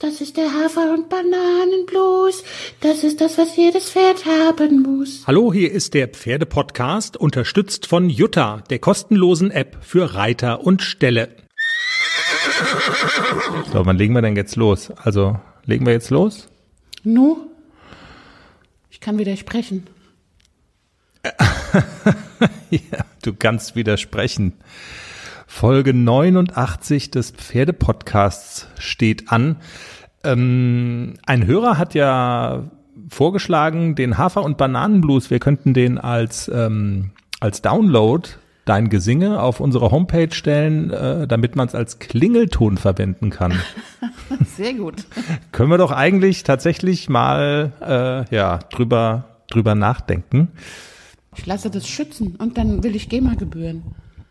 Das ist der Hafer- und Bananenblues. Das ist das, was jedes Pferd haben muss. Hallo, hier ist der Pferdepodcast, unterstützt von Jutta, der kostenlosen App für Reiter und Ställe. So, wann legen wir denn jetzt los? Also, legen wir jetzt los? Nu? Ich kann widersprechen. ja, du kannst widersprechen. Folge 89 des Pferdepodcasts steht an. Ähm, ein Hörer hat ja vorgeschlagen, den Hafer- und Bananenblues, wir könnten den als, ähm, als Download dein Gesinge auf unsere Homepage stellen, äh, damit man es als Klingelton verwenden kann. Sehr gut. Können wir doch eigentlich tatsächlich mal äh, ja drüber drüber nachdenken. Ich lasse das schützen und dann will ich GEMA-Gebühren.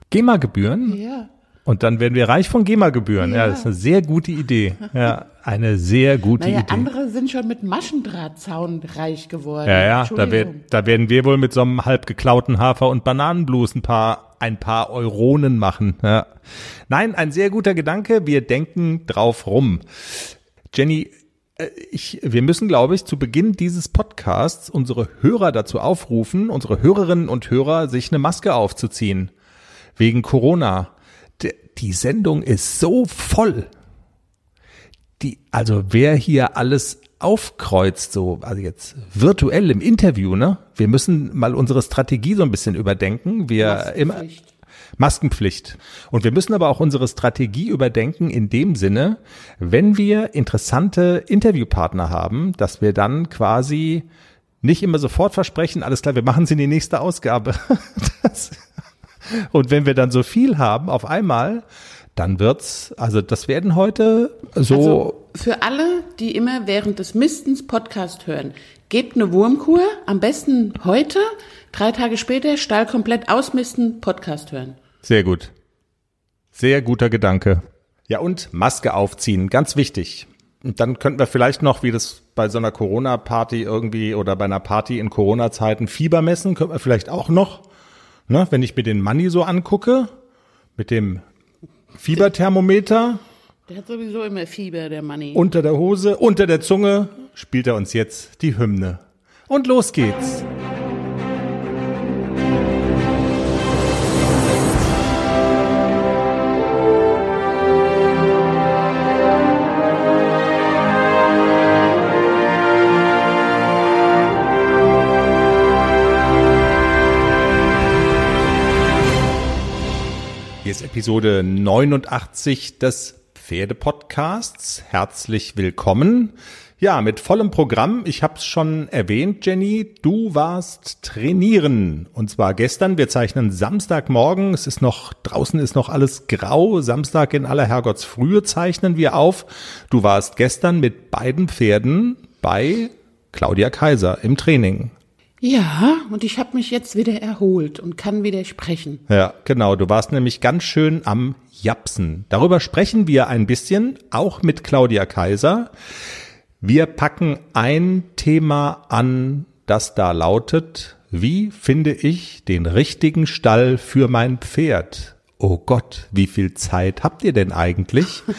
GEMA-Gebühren? Ja. Und dann werden wir reich von GEMA-Gebühren. Ja. ja. das ist eine sehr gute Idee. Ja, eine sehr gute naja, Idee. andere sind schon mit Maschendrahtzaun reich geworden. Ja, ja, da, werd, da werden wir wohl mit so einem halb geklauten Hafer- und Bananenblues ein paar, ein paar Euronen machen. Ja. Nein, ein sehr guter Gedanke. Wir denken drauf rum. Jenny, äh, ich, wir müssen, glaube ich, zu Beginn dieses Podcasts unsere Hörer dazu aufrufen, unsere Hörerinnen und Hörer, sich eine Maske aufzuziehen. Wegen Corona die Sendung ist so voll. Die, also wer hier alles aufkreuzt, so, also jetzt virtuell im Interview, ne? Wir müssen mal unsere Strategie so ein bisschen überdenken. Wir immer Maskenpflicht. Und wir müssen aber auch unsere Strategie überdenken in dem Sinne, wenn wir interessante Interviewpartner haben, dass wir dann quasi nicht immer sofort versprechen, alles klar, wir machen sie in die nächste Ausgabe. Das, und wenn wir dann so viel haben auf einmal, dann wird's, also das werden heute so. Also für alle, die immer während des Mistens Podcast hören, gebt eine Wurmkur, am besten heute, drei Tage später, Stall komplett ausmisten, Podcast hören. Sehr gut. Sehr guter Gedanke. Ja, und Maske aufziehen, ganz wichtig. Und dann könnten wir vielleicht noch, wie das bei so einer Corona-Party irgendwie oder bei einer Party in Corona-Zeiten Fieber messen, könnten wir vielleicht auch noch. Ne, wenn ich mir den Money so angucke, mit dem Fieberthermometer. Der hat sowieso immer Fieber, der Money. Unter der Hose, unter der Zunge spielt er uns jetzt die Hymne. Und los geht's. Hier ist Episode 89 des Pferdepodcasts. Herzlich willkommen. Ja, mit vollem Programm. Ich habe es schon erwähnt, Jenny. Du warst trainieren. Und zwar gestern. Wir zeichnen Samstagmorgen. Es ist noch, draußen ist noch alles grau. Samstag in aller Herrgottsfrühe zeichnen wir auf. Du warst gestern mit beiden Pferden bei Claudia Kaiser im Training. Ja, und ich habe mich jetzt wieder erholt und kann wieder sprechen. Ja, genau. Du warst nämlich ganz schön am Japsen. Darüber sprechen wir ein bisschen, auch mit Claudia Kaiser. Wir packen ein Thema an, das da lautet, wie finde ich den richtigen Stall für mein Pferd? Oh Gott, wie viel Zeit habt ihr denn eigentlich?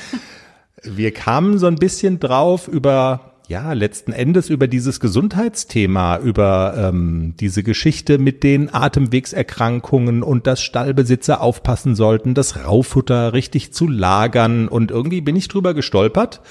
Wir kamen so ein bisschen drauf über ja, letzten Endes über dieses Gesundheitsthema, über ähm, diese Geschichte mit den Atemwegserkrankungen und dass Stallbesitzer aufpassen sollten, das Raufutter richtig zu lagern. Und irgendwie bin ich drüber gestolpert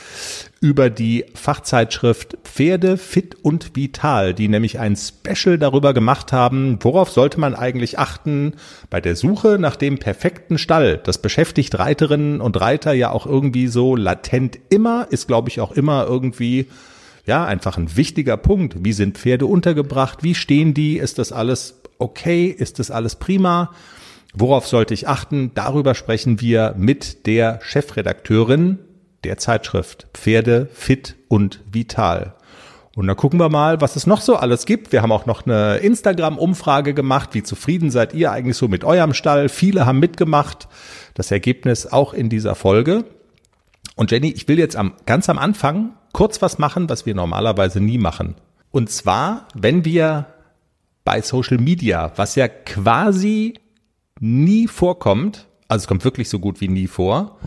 über die Fachzeitschrift Pferde fit und vital, die nämlich ein Special darüber gemacht haben, worauf sollte man eigentlich achten bei der Suche nach dem perfekten Stall. Das beschäftigt Reiterinnen und Reiter ja auch irgendwie so latent immer, ist glaube ich auch immer irgendwie ja, einfach ein wichtiger Punkt. Wie sind Pferde untergebracht? Wie stehen die? Ist das alles okay? Ist das alles prima? Worauf sollte ich achten? Darüber sprechen wir mit der Chefredakteurin der Zeitschrift Pferde fit und vital. Und dann gucken wir mal, was es noch so alles gibt. Wir haben auch noch eine Instagram-Umfrage gemacht. Wie zufrieden seid ihr eigentlich so mit eurem Stall? Viele haben mitgemacht. Das Ergebnis auch in dieser Folge. Und Jenny, ich will jetzt am, ganz am Anfang kurz was machen, was wir normalerweise nie machen. Und zwar, wenn wir bei Social Media, was ja quasi nie vorkommt, also es kommt wirklich so gut wie nie vor,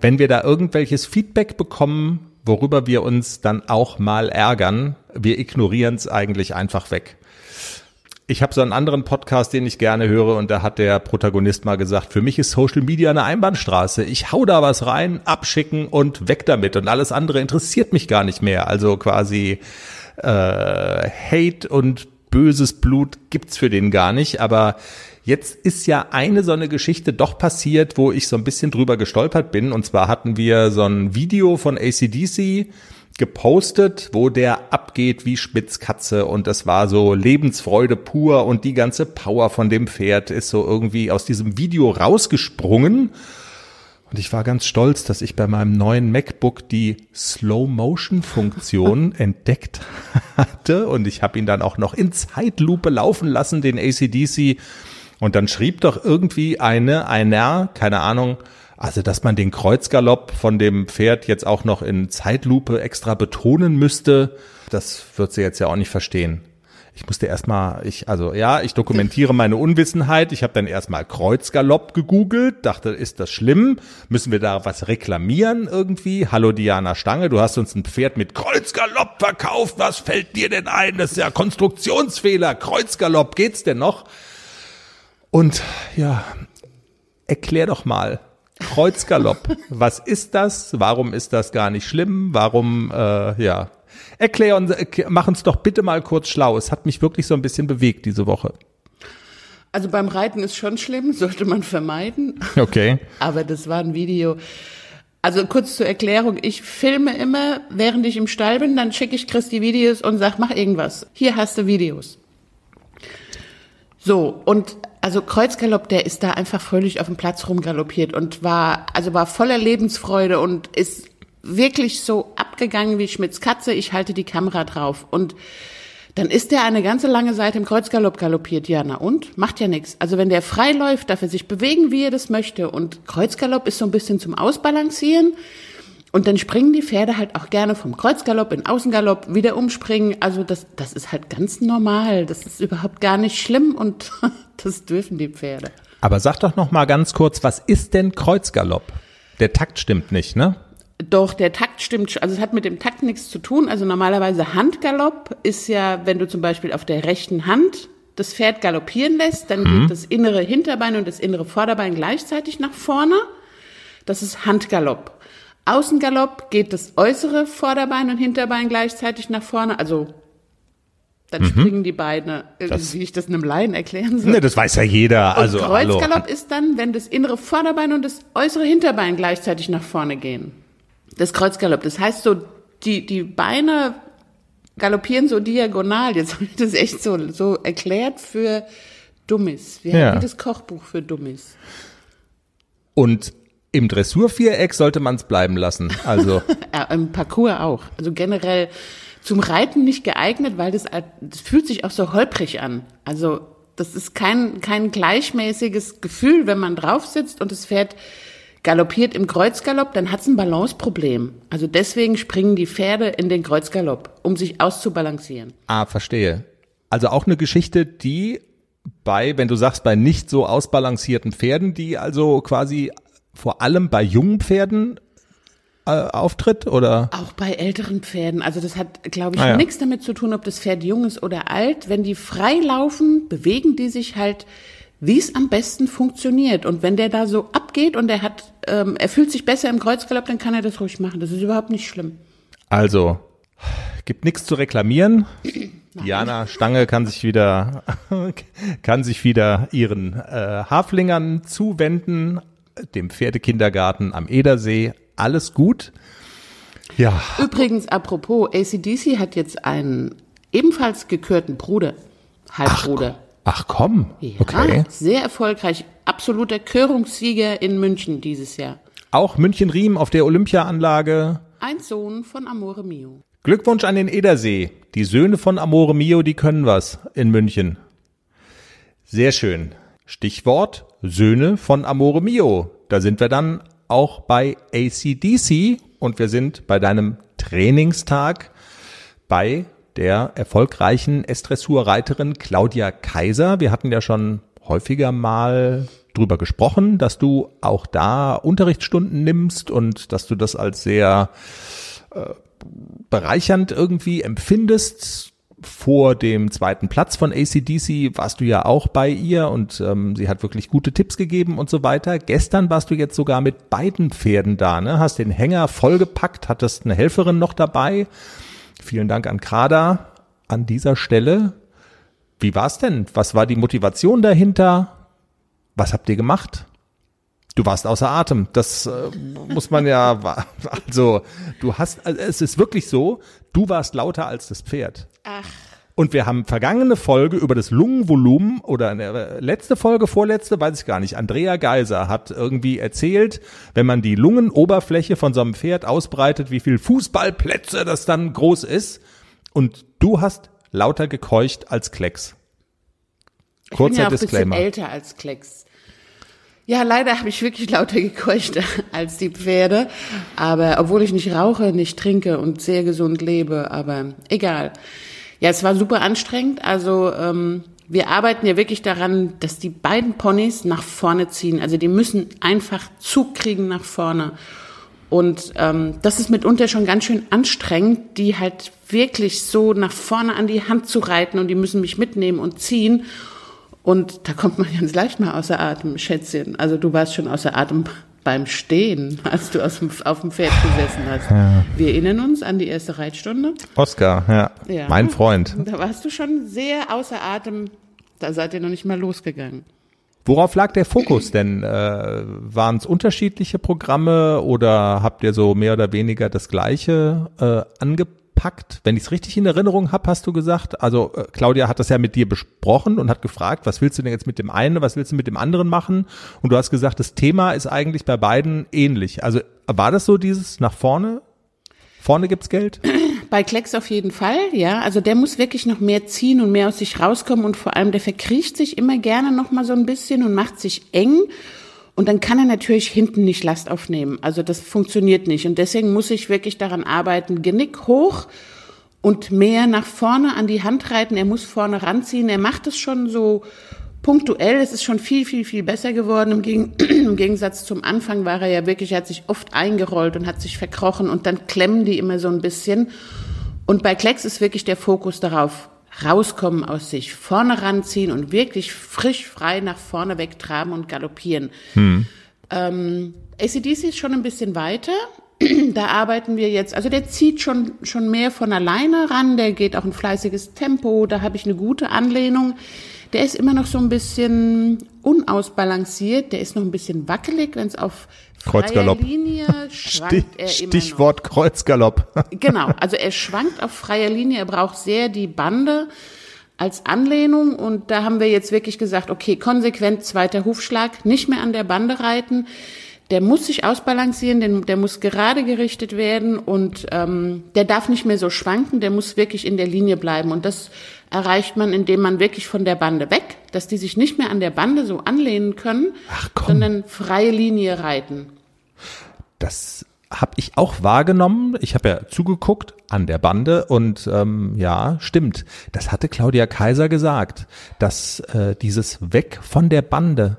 wenn wir da irgendwelches Feedback bekommen, worüber wir uns dann auch mal ärgern. Wir ignorieren es eigentlich einfach weg. Ich habe so einen anderen Podcast, den ich gerne höre, und da hat der Protagonist mal gesagt, für mich ist Social Media eine Einbahnstraße. Ich hau da was rein, abschicken und weg damit. Und alles andere interessiert mich gar nicht mehr. Also quasi äh, Hate und böses Blut gibt's für den gar nicht. Aber Jetzt ist ja eine so eine Geschichte doch passiert, wo ich so ein bisschen drüber gestolpert bin. Und zwar hatten wir so ein Video von ACDC gepostet, wo der abgeht wie Spitzkatze und das war so Lebensfreude pur. Und die ganze Power von dem Pferd ist so irgendwie aus diesem Video rausgesprungen. Und ich war ganz stolz, dass ich bei meinem neuen MacBook die Slow-Motion-Funktion entdeckt hatte. Und ich habe ihn dann auch noch in Zeitlupe laufen lassen, den ACDC und dann schrieb doch irgendwie eine, einer, keine Ahnung, also dass man den Kreuzgalopp von dem Pferd jetzt auch noch in Zeitlupe extra betonen müsste, das wird sie jetzt ja auch nicht verstehen. Ich musste erstmal, ich, also ja, ich dokumentiere meine Unwissenheit. Ich habe dann erstmal Kreuzgalopp gegoogelt, dachte, ist das schlimm? Müssen wir da was reklamieren irgendwie? Hallo Diana Stange, du hast uns ein Pferd mit Kreuzgalopp verkauft. Was fällt dir denn ein? Das ist ja Konstruktionsfehler. Kreuzgalopp, geht's denn noch? Und ja, erklär doch mal. Kreuzgalopp. Was ist das? Warum ist das gar nicht schlimm? Warum, äh, ja. Erklär uns, mach uns doch bitte mal kurz schlau. Es hat mich wirklich so ein bisschen bewegt diese Woche. Also beim Reiten ist schon schlimm, sollte man vermeiden. Okay. Aber das war ein Video. Also kurz zur Erklärung, ich filme immer, während ich im Stall bin, dann schicke ich Chris die Videos und sag, mach irgendwas. Hier hast du Videos. So, und also Kreuzgalopp, der ist da einfach fröhlich auf dem Platz rumgaloppiert und war, also war voller Lebensfreude und ist wirklich so abgegangen wie Schmidts Katze. Ich halte die Kamera drauf und dann ist der eine ganze lange Zeit im Kreuzgalopp galoppiert. Ja, na und? Macht ja nichts. Also wenn der frei läuft, darf er sich bewegen, wie er das möchte. Und Kreuzgalopp ist so ein bisschen zum Ausbalancieren. Und dann springen die Pferde halt auch gerne vom Kreuzgalopp in Außengalopp wieder umspringen. Also das, das ist halt ganz normal. Das ist überhaupt gar nicht schlimm und das dürfen die Pferde. Aber sag doch noch mal ganz kurz, was ist denn Kreuzgalopp? Der Takt stimmt nicht, ne? Doch, der Takt stimmt, also es hat mit dem Takt nichts zu tun. Also normalerweise Handgalopp ist ja, wenn du zum Beispiel auf der rechten Hand das Pferd galoppieren lässt, dann mhm. geht das innere Hinterbein und das innere Vorderbein gleichzeitig nach vorne. Das ist Handgalopp. Außengalopp geht das äußere Vorderbein und Hinterbein gleichzeitig nach vorne, also dann mhm. springen die Beine, äh, das, wie ich das einem Laien erklären soll. Ne, das weiß ja jeder. Und also Kreuzgalopp hallo. ist dann, wenn das innere Vorderbein und das äußere Hinterbein gleichzeitig nach vorne gehen. Das Kreuzgalopp. Das heißt so, die, die Beine galoppieren so diagonal. Jetzt habe ich das echt so, so erklärt für Dummies. Wie, ja. wie das Kochbuch für Dummies. Und im Dressurviereck sollte man es bleiben lassen. Also ja, im Parcours auch. Also generell zum Reiten nicht geeignet, weil das, das fühlt sich auch so holprig an. Also das ist kein kein gleichmäßiges Gefühl, wenn man drauf sitzt und das Pferd galoppiert im Kreuzgalopp, dann hat es ein Balanceproblem. Also deswegen springen die Pferde in den Kreuzgalopp, um sich auszubalancieren. Ah, verstehe. Also auch eine Geschichte, die bei, wenn du sagst, bei nicht so ausbalancierten Pferden, die also quasi vor allem bei jungen Pferden äh, auftritt oder? Auch bei älteren Pferden. Also das hat, glaube ich, ah, ja. nichts damit zu tun, ob das Pferd jung ist oder alt. Wenn die frei laufen, bewegen die sich halt, wie es am besten funktioniert. Und wenn der da so abgeht und er hat, ähm, er fühlt sich besser im Kreuzgalopp, dann kann er das ruhig machen. Das ist überhaupt nicht schlimm. Also, gibt nichts zu reklamieren. Diana Stange kann sich wieder, kann sich wieder ihren äh, Haflingern zuwenden dem Pferdekindergarten am Edersee. Alles gut. Ja. Übrigens, apropos, ACDC hat jetzt einen ebenfalls gekürten Bruder, Halbbruder. Ach, ach komm, ja, okay. Sehr erfolgreich, absoluter Körungssieger in München dieses Jahr. Auch München-Riem auf der Olympiaanlage. Ein Sohn von Amore Mio. Glückwunsch an den Edersee. Die Söhne von Amore Mio, die können was in München. Sehr schön. Stichwort Söhne von Amore Mio. Da sind wir dann auch bei ACDC und wir sind bei deinem Trainingstag bei der erfolgreichen S-Dressur-Reiterin Claudia Kaiser. Wir hatten ja schon häufiger mal drüber gesprochen, dass du auch da Unterrichtsstunden nimmst und dass du das als sehr äh, bereichernd irgendwie empfindest. Vor dem zweiten Platz von ACDC warst du ja auch bei ihr und ähm, sie hat wirklich gute Tipps gegeben und so weiter. Gestern warst du jetzt sogar mit beiden Pferden da, ne? Hast den Hänger vollgepackt, hattest eine Helferin noch dabei. Vielen Dank an Krada an dieser Stelle. Wie war's denn? Was war die Motivation dahinter? Was habt ihr gemacht? Du warst außer Atem. Das äh, muss man ja, also du hast, also es ist wirklich so, du warst lauter als das Pferd. Ach. Und wir haben vergangene Folge über das Lungenvolumen oder eine letzte Folge, vorletzte, weiß ich gar nicht. Andrea Geiser hat irgendwie erzählt, wenn man die Lungenoberfläche von so einem Pferd ausbreitet, wie viel Fußballplätze das dann groß ist. Und du hast lauter gekeucht als Klecks. Kurzer ich bin ja auch Disclaimer. Ein bisschen älter als Klecks. Ja, leider habe ich wirklich lauter gekeucht als die Pferde. Aber obwohl ich nicht rauche, nicht trinke und sehr gesund lebe, aber egal. Ja, es war super anstrengend. Also ähm, wir arbeiten ja wirklich daran, dass die beiden Ponys nach vorne ziehen. Also die müssen einfach Zug kriegen nach vorne. Und ähm, das ist mitunter schon ganz schön anstrengend, die halt wirklich so nach vorne an die Hand zu reiten und die müssen mich mitnehmen und ziehen. Und da kommt man ganz leicht mal außer Atem, Schätzchen. Also du warst schon außer Atem beim Stehen, als du dem, auf dem Pferd gesessen hast. Ja. Wir erinnern uns an die erste Reitstunde. Oskar, ja. ja. Mein Freund. Da warst du schon sehr außer Atem. Da seid ihr noch nicht mal losgegangen. Worauf lag der Fokus denn? Äh, Waren es unterschiedliche Programme oder habt ihr so mehr oder weniger das gleiche äh, angepackt? Wenn ich es richtig in Erinnerung habe, hast du gesagt, also äh, Claudia hat das ja mit dir besprochen und hat gefragt, was willst du denn jetzt mit dem einen, was willst du mit dem anderen machen? Und du hast gesagt, das Thema ist eigentlich bei beiden ähnlich. Also war das so dieses nach vorne? Vorne gibt's Geld? Bei Klecks auf jeden Fall, ja. Also der muss wirklich noch mehr ziehen und mehr aus sich rauskommen und vor allem der verkriecht sich immer gerne noch mal so ein bisschen und macht sich eng. Und dann kann er natürlich hinten nicht Last aufnehmen. Also das funktioniert nicht. Und deswegen muss ich wirklich daran arbeiten, Genick hoch und mehr nach vorne an die Hand reiten. Er muss vorne ranziehen. Er macht es schon so punktuell. Es ist schon viel, viel, viel besser geworden. Im, Geg Im, Gegensatz zum Anfang war er ja wirklich, er hat sich oft eingerollt und hat sich verkrochen und dann klemmen die immer so ein bisschen. Und bei Klecks ist wirklich der Fokus darauf, rauskommen aus sich, vorne ranziehen und wirklich frisch, frei nach vorne wegtraben und galoppieren. Hm. Ähm, ACDC ist schon ein bisschen weiter. da arbeiten wir jetzt, also der zieht schon, schon mehr von alleine ran, der geht auch ein fleißiges Tempo, da habe ich eine gute Anlehnung. Der ist immer noch so ein bisschen unausbalanciert, der ist noch ein bisschen wackelig, wenn es auf Kreuzgalopp. Linie schwankt er Stichwort immer noch. Kreuzgalopp. genau, also er schwankt auf freier Linie, er braucht sehr die Bande als Anlehnung und da haben wir jetzt wirklich gesagt, okay, konsequent zweiter Hufschlag, nicht mehr an der Bande reiten. Der muss sich ausbalancieren, der, der muss gerade gerichtet werden und ähm, der darf nicht mehr so schwanken, der muss wirklich in der Linie bleiben. Und das erreicht man, indem man wirklich von der Bande weg, dass die sich nicht mehr an der Bande so anlehnen können, sondern freie Linie reiten. Das habe ich auch wahrgenommen. Ich habe ja zugeguckt an der Bande und ähm, ja, stimmt. Das hatte Claudia Kaiser gesagt, dass äh, dieses Weg von der Bande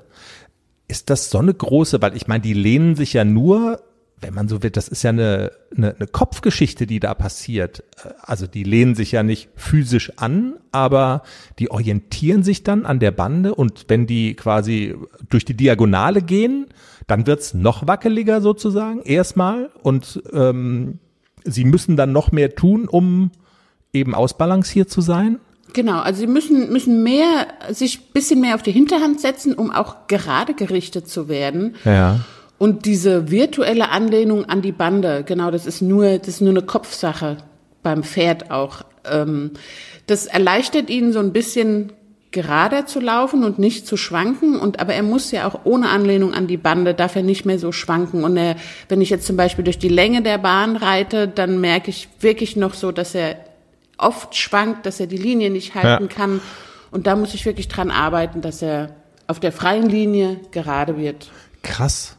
ist das so eine große, weil ich meine, die lehnen sich ja nur wenn man so wird, das ist ja eine, eine, eine Kopfgeschichte, die da passiert. Also die lehnen sich ja nicht physisch an, aber die orientieren sich dann an der Bande und wenn die quasi durch die Diagonale gehen, dann wird's noch wackeliger sozusagen erstmal und ähm, sie müssen dann noch mehr tun, um eben ausbalanciert zu sein. Genau, also sie müssen, müssen mehr, sich bisschen mehr auf die Hinterhand setzen, um auch gerade gerichtet zu werden. Ja. Und diese virtuelle Anlehnung an die Bande, genau, das ist nur, das ist nur eine Kopfsache beim Pferd auch. Ähm, das erleichtert ihnen so ein bisschen gerader zu laufen und nicht zu schwanken. Und aber er muss ja auch ohne Anlehnung an die Bande darf er nicht mehr so schwanken. Und er, wenn ich jetzt zum Beispiel durch die Länge der Bahn reite, dann merke ich wirklich noch so, dass er oft schwankt, dass er die Linie nicht halten ja. kann. Und da muss ich wirklich dran arbeiten, dass er auf der freien Linie gerade wird. Krass.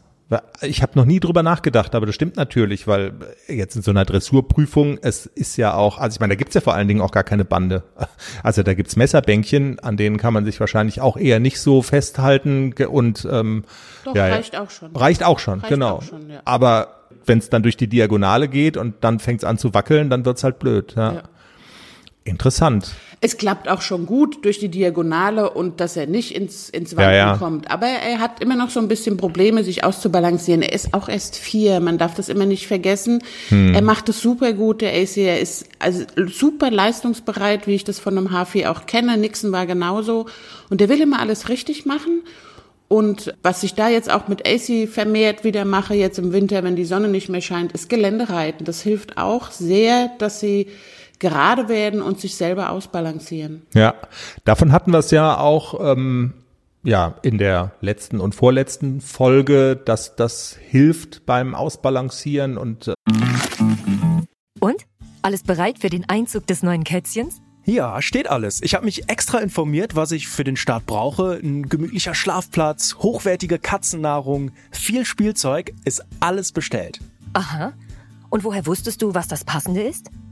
Ich habe noch nie drüber nachgedacht, aber das stimmt natürlich, weil jetzt in so einer Dressurprüfung, es ist ja auch, also ich meine, da gibt's ja vor allen Dingen auch gar keine Bande. Also da gibt's Messerbänkchen, an denen kann man sich wahrscheinlich auch eher nicht so festhalten und ähm, Doch, ja, reicht auch schon. Reicht auch schon, reicht genau. Auch schon, ja. Aber wenn es dann durch die Diagonale geht und dann fängt es an zu wackeln, dann wird's halt blöd. Ja. ja. Interessant. Es klappt auch schon gut durch die Diagonale und dass er nicht ins, ins Wanken ja, ja. kommt. Aber er hat immer noch so ein bisschen Probleme, sich auszubalancieren. Er ist auch erst vier, man darf das immer nicht vergessen. Hm. Er macht es super gut, der AC. Er ist also super leistungsbereit, wie ich das von einem Hafi auch kenne. Nixon war genauso. Und der will immer alles richtig machen. Und was ich da jetzt auch mit AC vermehrt wieder mache, jetzt im Winter, wenn die Sonne nicht mehr scheint, ist Geländereiten. Das hilft auch sehr, dass sie gerade werden und sich selber ausbalancieren. Ja, davon hatten wir es ja auch ähm, ja in der letzten und vorletzten Folge, dass das hilft beim Ausbalancieren und äh und alles bereit für den Einzug des neuen Kätzchens? Ja, steht alles. Ich habe mich extra informiert, was ich für den Start brauche. Ein gemütlicher Schlafplatz, hochwertige Katzennahrung, viel Spielzeug, ist alles bestellt. Aha. Und woher wusstest du, was das Passende ist?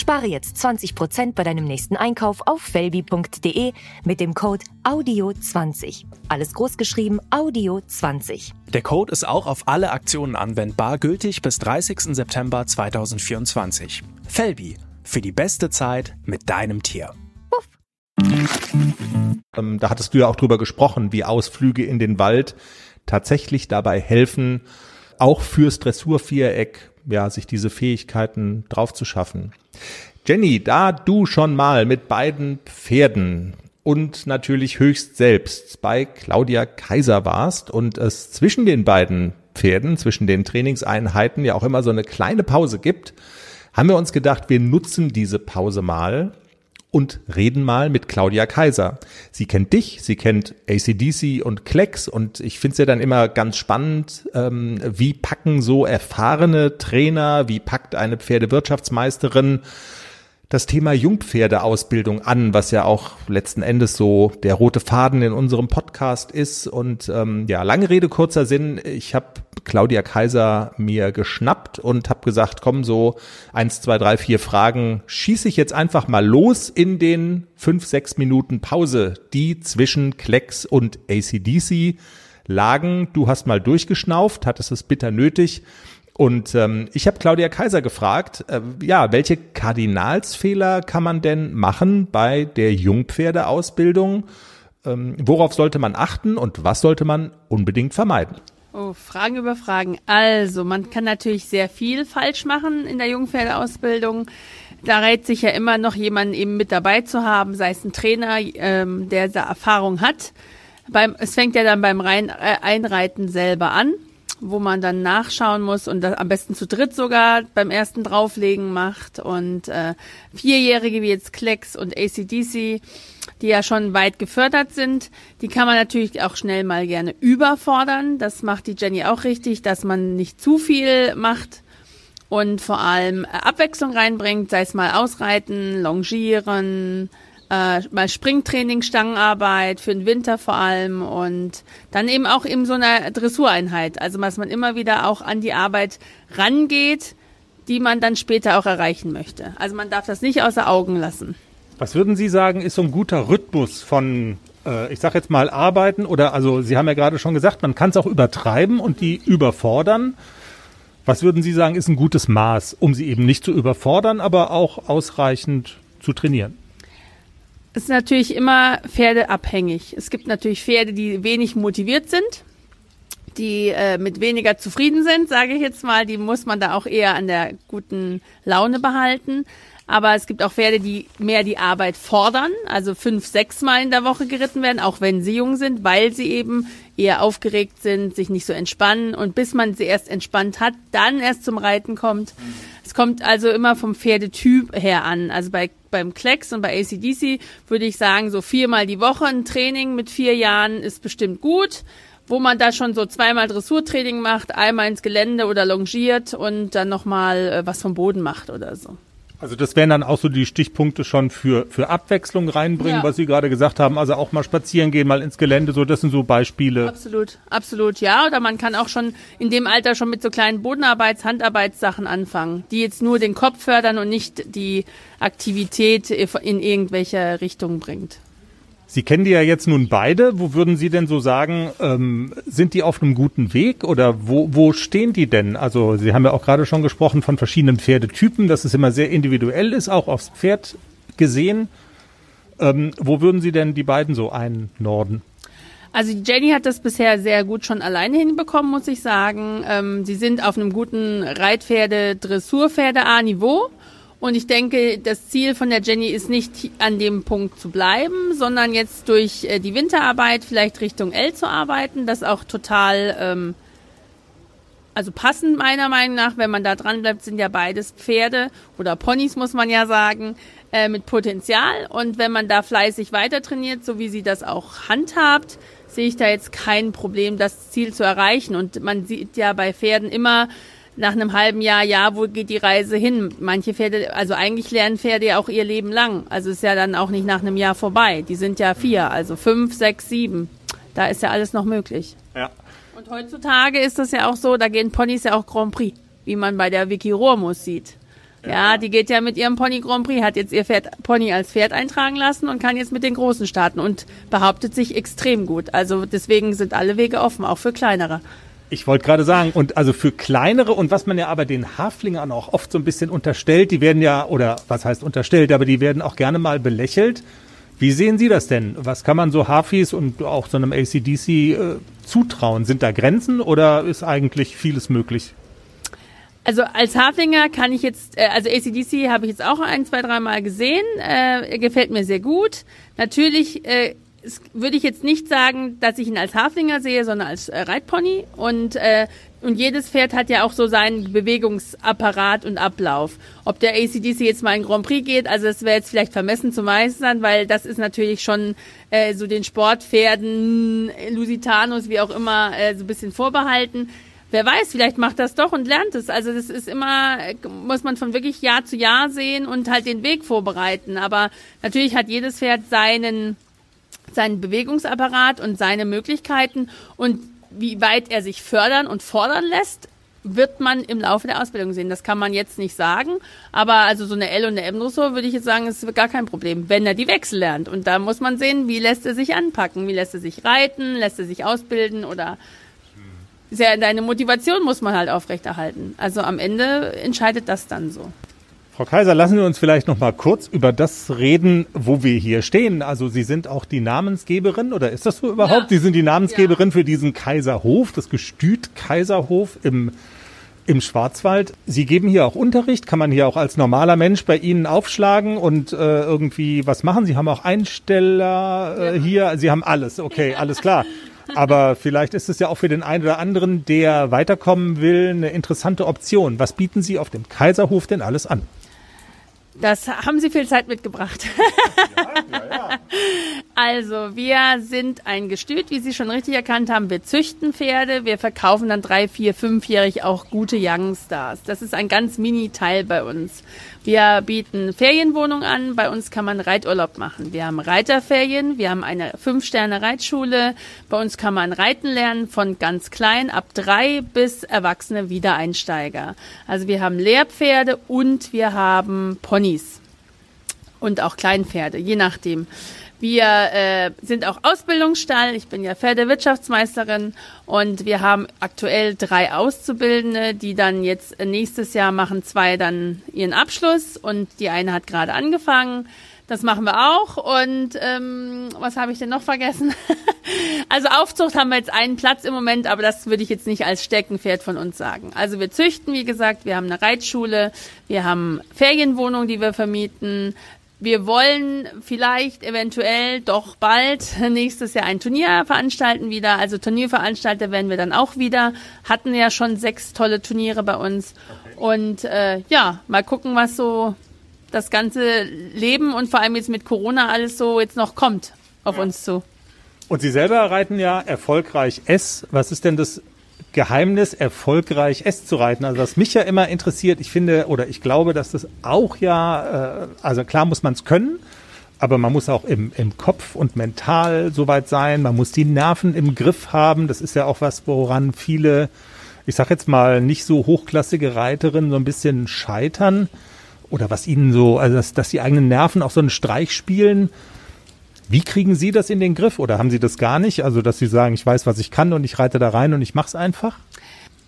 Spare jetzt 20% bei deinem nächsten Einkauf auf felbi.de mit dem Code AUDIO20. Alles großgeschrieben AUDIO20. Der Code ist auch auf alle Aktionen anwendbar, gültig bis 30. September 2024. Felbi, für die beste Zeit mit deinem Tier. Puff. Ähm, da hattest du ja auch drüber gesprochen, wie Ausflüge in den Wald tatsächlich dabei helfen, auch fürs Dressurviereck ja, sich diese Fähigkeiten drauf zu schaffen. Jenny, da du schon mal mit beiden Pferden und natürlich höchst selbst bei Claudia Kaiser warst und es zwischen den beiden Pferden, zwischen den Trainingseinheiten ja auch immer so eine kleine Pause gibt, haben wir uns gedacht, wir nutzen diese Pause mal und reden mal mit Claudia Kaiser. Sie kennt dich, sie kennt ACDC und Klecks und ich finde es ja dann immer ganz spannend, ähm, wie packen so erfahrene Trainer, wie packt eine Pferdewirtschaftsmeisterin das Thema Jungpferdeausbildung an, was ja auch letzten Endes so der rote Faden in unserem Podcast ist. Und ähm, ja, lange Rede, kurzer Sinn. Ich habe Claudia Kaiser mir geschnappt und habe gesagt, komm, so eins, zwei, drei, vier Fragen schieße ich jetzt einfach mal los in den fünf, sechs Minuten Pause, die zwischen Klecks und ACDC lagen. Du hast mal durchgeschnauft, hattest es bitter nötig. Und ähm, ich habe Claudia Kaiser gefragt, äh, ja, welche Kardinalsfehler kann man denn machen bei der Jungpferdeausbildung? Ähm, worauf sollte man achten und was sollte man unbedingt vermeiden? Oh, Fragen über Fragen. Also, man kann natürlich sehr viel falsch machen in der Jungpferdeausbildung. Da rät sich ja immer noch jemanden eben mit dabei zu haben, sei es ein Trainer, ähm, der da Erfahrung hat. Beim, es fängt ja dann beim Rein, äh, Einreiten selber an wo man dann nachschauen muss und am besten zu dritt sogar beim ersten Drauflegen macht. Und äh, Vierjährige wie jetzt Klecks und ACDC, die ja schon weit gefördert sind, die kann man natürlich auch schnell mal gerne überfordern. Das macht die Jenny auch richtig, dass man nicht zu viel macht und vor allem Abwechslung reinbringt, sei es mal Ausreiten, Longieren, äh, mal Springtraining, Stangenarbeit für den Winter vor allem und dann eben auch eben so eine Dressureinheit. Also dass man immer wieder auch an die Arbeit rangeht, die man dann später auch erreichen möchte. Also man darf das nicht außer Augen lassen. Was würden Sie sagen, ist so ein guter Rhythmus von, äh, ich sag jetzt mal, Arbeiten oder, also Sie haben ja gerade schon gesagt, man kann es auch übertreiben und die überfordern. Was würden Sie sagen, ist ein gutes Maß, um sie eben nicht zu überfordern, aber auch ausreichend zu trainieren? Ist natürlich immer pferdeabhängig. Es gibt natürlich Pferde, die wenig motiviert sind, die äh, mit weniger zufrieden sind, sage ich jetzt mal. Die muss man da auch eher an der guten Laune behalten. Aber es gibt auch Pferde, die mehr die Arbeit fordern, also fünf, sechs Mal in der Woche geritten werden, auch wenn sie jung sind, weil sie eben eher aufgeregt sind, sich nicht so entspannen und bis man sie erst entspannt hat, dann erst zum Reiten kommt. Es kommt also immer vom Pferdetyp her an. Also bei beim Klecks und bei ACDC würde ich sagen, so viermal die Woche ein Training mit vier Jahren ist bestimmt gut wo man da schon so zweimal Dressurtraining macht, einmal ins Gelände oder longiert und dann nochmal äh, was vom Boden macht oder so. Also das wären dann auch so die Stichpunkte schon für, für Abwechslung reinbringen, ja. was Sie gerade gesagt haben. Also auch mal spazieren gehen, mal ins Gelände, so das sind so Beispiele. Absolut, absolut, ja. Oder man kann auch schon in dem Alter schon mit so kleinen Bodenarbeits-, Handarbeitssachen anfangen, die jetzt nur den Kopf fördern und nicht die Aktivität in irgendwelche Richtung bringt. Sie kennen die ja jetzt nun beide. Wo würden Sie denn so sagen, ähm, sind die auf einem guten Weg oder wo, wo stehen die denn? Also Sie haben ja auch gerade schon gesprochen von verschiedenen Pferdetypen, dass es immer sehr individuell ist, auch aufs Pferd gesehen. Ähm, wo würden Sie denn die beiden so einnorden? Also Jenny hat das bisher sehr gut schon alleine hinbekommen, muss ich sagen. Ähm, sie sind auf einem guten Reitpferde-Dressurpferde-A-Niveau. Und ich denke, das Ziel von der Jenny ist nicht an dem Punkt zu bleiben, sondern jetzt durch äh, die Winterarbeit vielleicht Richtung L zu arbeiten. Das auch total, ähm, also passend meiner Meinung nach, wenn man da dran bleibt, sind ja beides Pferde oder Ponys, muss man ja sagen, äh, mit Potenzial. Und wenn man da fleißig weiter trainiert, so wie sie das auch handhabt, sehe ich da jetzt kein Problem, das Ziel zu erreichen. Und man sieht ja bei Pferden immer, nach einem halben Jahr, ja, wo geht die Reise hin? Manche Pferde, also eigentlich lernen Pferde ja auch ihr Leben lang. Also ist ja dann auch nicht nach einem Jahr vorbei. Die sind ja vier, also fünf, sechs, sieben. Da ist ja alles noch möglich. Ja. Und heutzutage ist das ja auch so, da gehen Ponys ja auch Grand Prix, wie man bei der Vicky Rohrmus sieht. Ja, die geht ja mit ihrem Pony Grand Prix, hat jetzt ihr Pferd, Pony als Pferd eintragen lassen und kann jetzt mit den Großen starten und behauptet sich extrem gut. Also deswegen sind alle Wege offen, auch für kleinere. Ich wollte gerade sagen, und also für kleinere und was man ja aber den Haflingern auch oft so ein bisschen unterstellt, die werden ja, oder was heißt unterstellt, aber die werden auch gerne mal belächelt. Wie sehen Sie das denn? Was kann man so Hafis und auch so einem ACDC äh, zutrauen? Sind da Grenzen oder ist eigentlich vieles möglich? Also als Haflinger kann ich jetzt, äh, also ACDC habe ich jetzt auch ein, zwei, dreimal gesehen, äh, gefällt mir sehr gut. Natürlich äh, würde ich jetzt nicht sagen, dass ich ihn als Haflinger sehe, sondern als äh, Reitpony. Und, äh, und jedes Pferd hat ja auch so seinen Bewegungsapparat und Ablauf. Ob der ACDC jetzt mal in Grand Prix geht, also das wäre jetzt vielleicht vermessen zu meistern, weil das ist natürlich schon äh, so den Sportpferden, Lusitanos, wie auch immer, äh, so ein bisschen vorbehalten. Wer weiß, vielleicht macht das doch und lernt es. Also das ist immer, muss man von wirklich Jahr zu Jahr sehen und halt den Weg vorbereiten. Aber natürlich hat jedes Pferd seinen seinen Bewegungsapparat und seine Möglichkeiten und wie weit er sich fördern und fordern lässt, wird man im Laufe der Ausbildung sehen. Das kann man jetzt nicht sagen, aber also so eine L und eine M-Dressur würde ich jetzt sagen, ist gar kein Problem, wenn er die Wechsel lernt. Und da muss man sehen, wie lässt er sich anpacken, wie lässt er sich reiten, lässt er sich ausbilden oder sehr, deine Motivation muss man halt aufrechterhalten. Also am Ende entscheidet das dann so. Frau Kaiser, lassen Sie uns vielleicht noch mal kurz über das reden, wo wir hier stehen. Also Sie sind auch die Namensgeberin oder ist das so überhaupt? Ja. Sie sind die Namensgeberin ja. für diesen Kaiserhof, das Gestüt Kaiserhof im im Schwarzwald. Sie geben hier auch Unterricht, kann man hier auch als normaler Mensch bei Ihnen aufschlagen und äh, irgendwie was machen. Sie haben auch Einsteller äh, ja. hier, Sie haben alles, okay, alles klar. Aber vielleicht ist es ja auch für den einen oder anderen, der weiterkommen will, eine interessante Option. Was bieten Sie auf dem Kaiserhof denn alles an? Das haben Sie viel Zeit mitgebracht. Ja, ja, ja. Also, wir sind ein Gestüt, wie Sie schon richtig erkannt haben. Wir züchten Pferde. Wir verkaufen dann drei, vier, fünfjährig auch gute Youngstars. Das ist ein ganz Mini-Teil bei uns. Wir bieten Ferienwohnungen an. Bei uns kann man Reiturlaub machen. Wir haben Reiterferien. Wir haben eine Fünf-Sterne-Reitschule. Bei uns kann man reiten lernen von ganz klein ab drei bis erwachsene Wiedereinsteiger. Also wir haben Lehrpferde und wir haben Ponys und auch Kleinpferde, je nachdem. Wir äh, sind auch Ausbildungsstall. Ich bin ja Pferdewirtschaftsmeisterin und wir haben aktuell drei Auszubildende, die dann jetzt nächstes Jahr machen zwei dann ihren Abschluss und die eine hat gerade angefangen. Das machen wir auch. Und ähm, was habe ich denn noch vergessen? also Aufzucht haben wir jetzt einen Platz im Moment, aber das würde ich jetzt nicht als Steckenpferd von uns sagen. Also wir züchten, wie gesagt, wir haben eine Reitschule, wir haben Ferienwohnungen, die wir vermieten, wir wollen vielleicht eventuell doch bald nächstes Jahr ein Turnier veranstalten wieder. Also Turnierveranstalter werden wir dann auch wieder. Hatten ja schon sechs tolle Turniere bei uns. Und äh, ja, mal gucken, was so das ganze Leben und vor allem jetzt mit Corona alles so jetzt noch kommt auf ja. uns zu. Und Sie selber reiten ja erfolgreich S. Was ist denn das Geheimnis, erfolgreich S zu reiten? Also was mich ja immer interessiert, ich finde oder ich glaube, dass das auch ja, äh, also klar muss man es können, aber man muss auch im, im Kopf und mental soweit sein. Man muss die Nerven im Griff haben. Das ist ja auch was, woran viele, ich sag jetzt mal, nicht so hochklassige Reiterinnen so ein bisschen scheitern. Oder was ihnen so, also dass, dass die eigenen Nerven auch so einen Streich spielen. Wie kriegen Sie das in den Griff oder haben Sie das gar nicht? Also, dass Sie sagen, ich weiß, was ich kann und ich reite da rein und ich mache es einfach?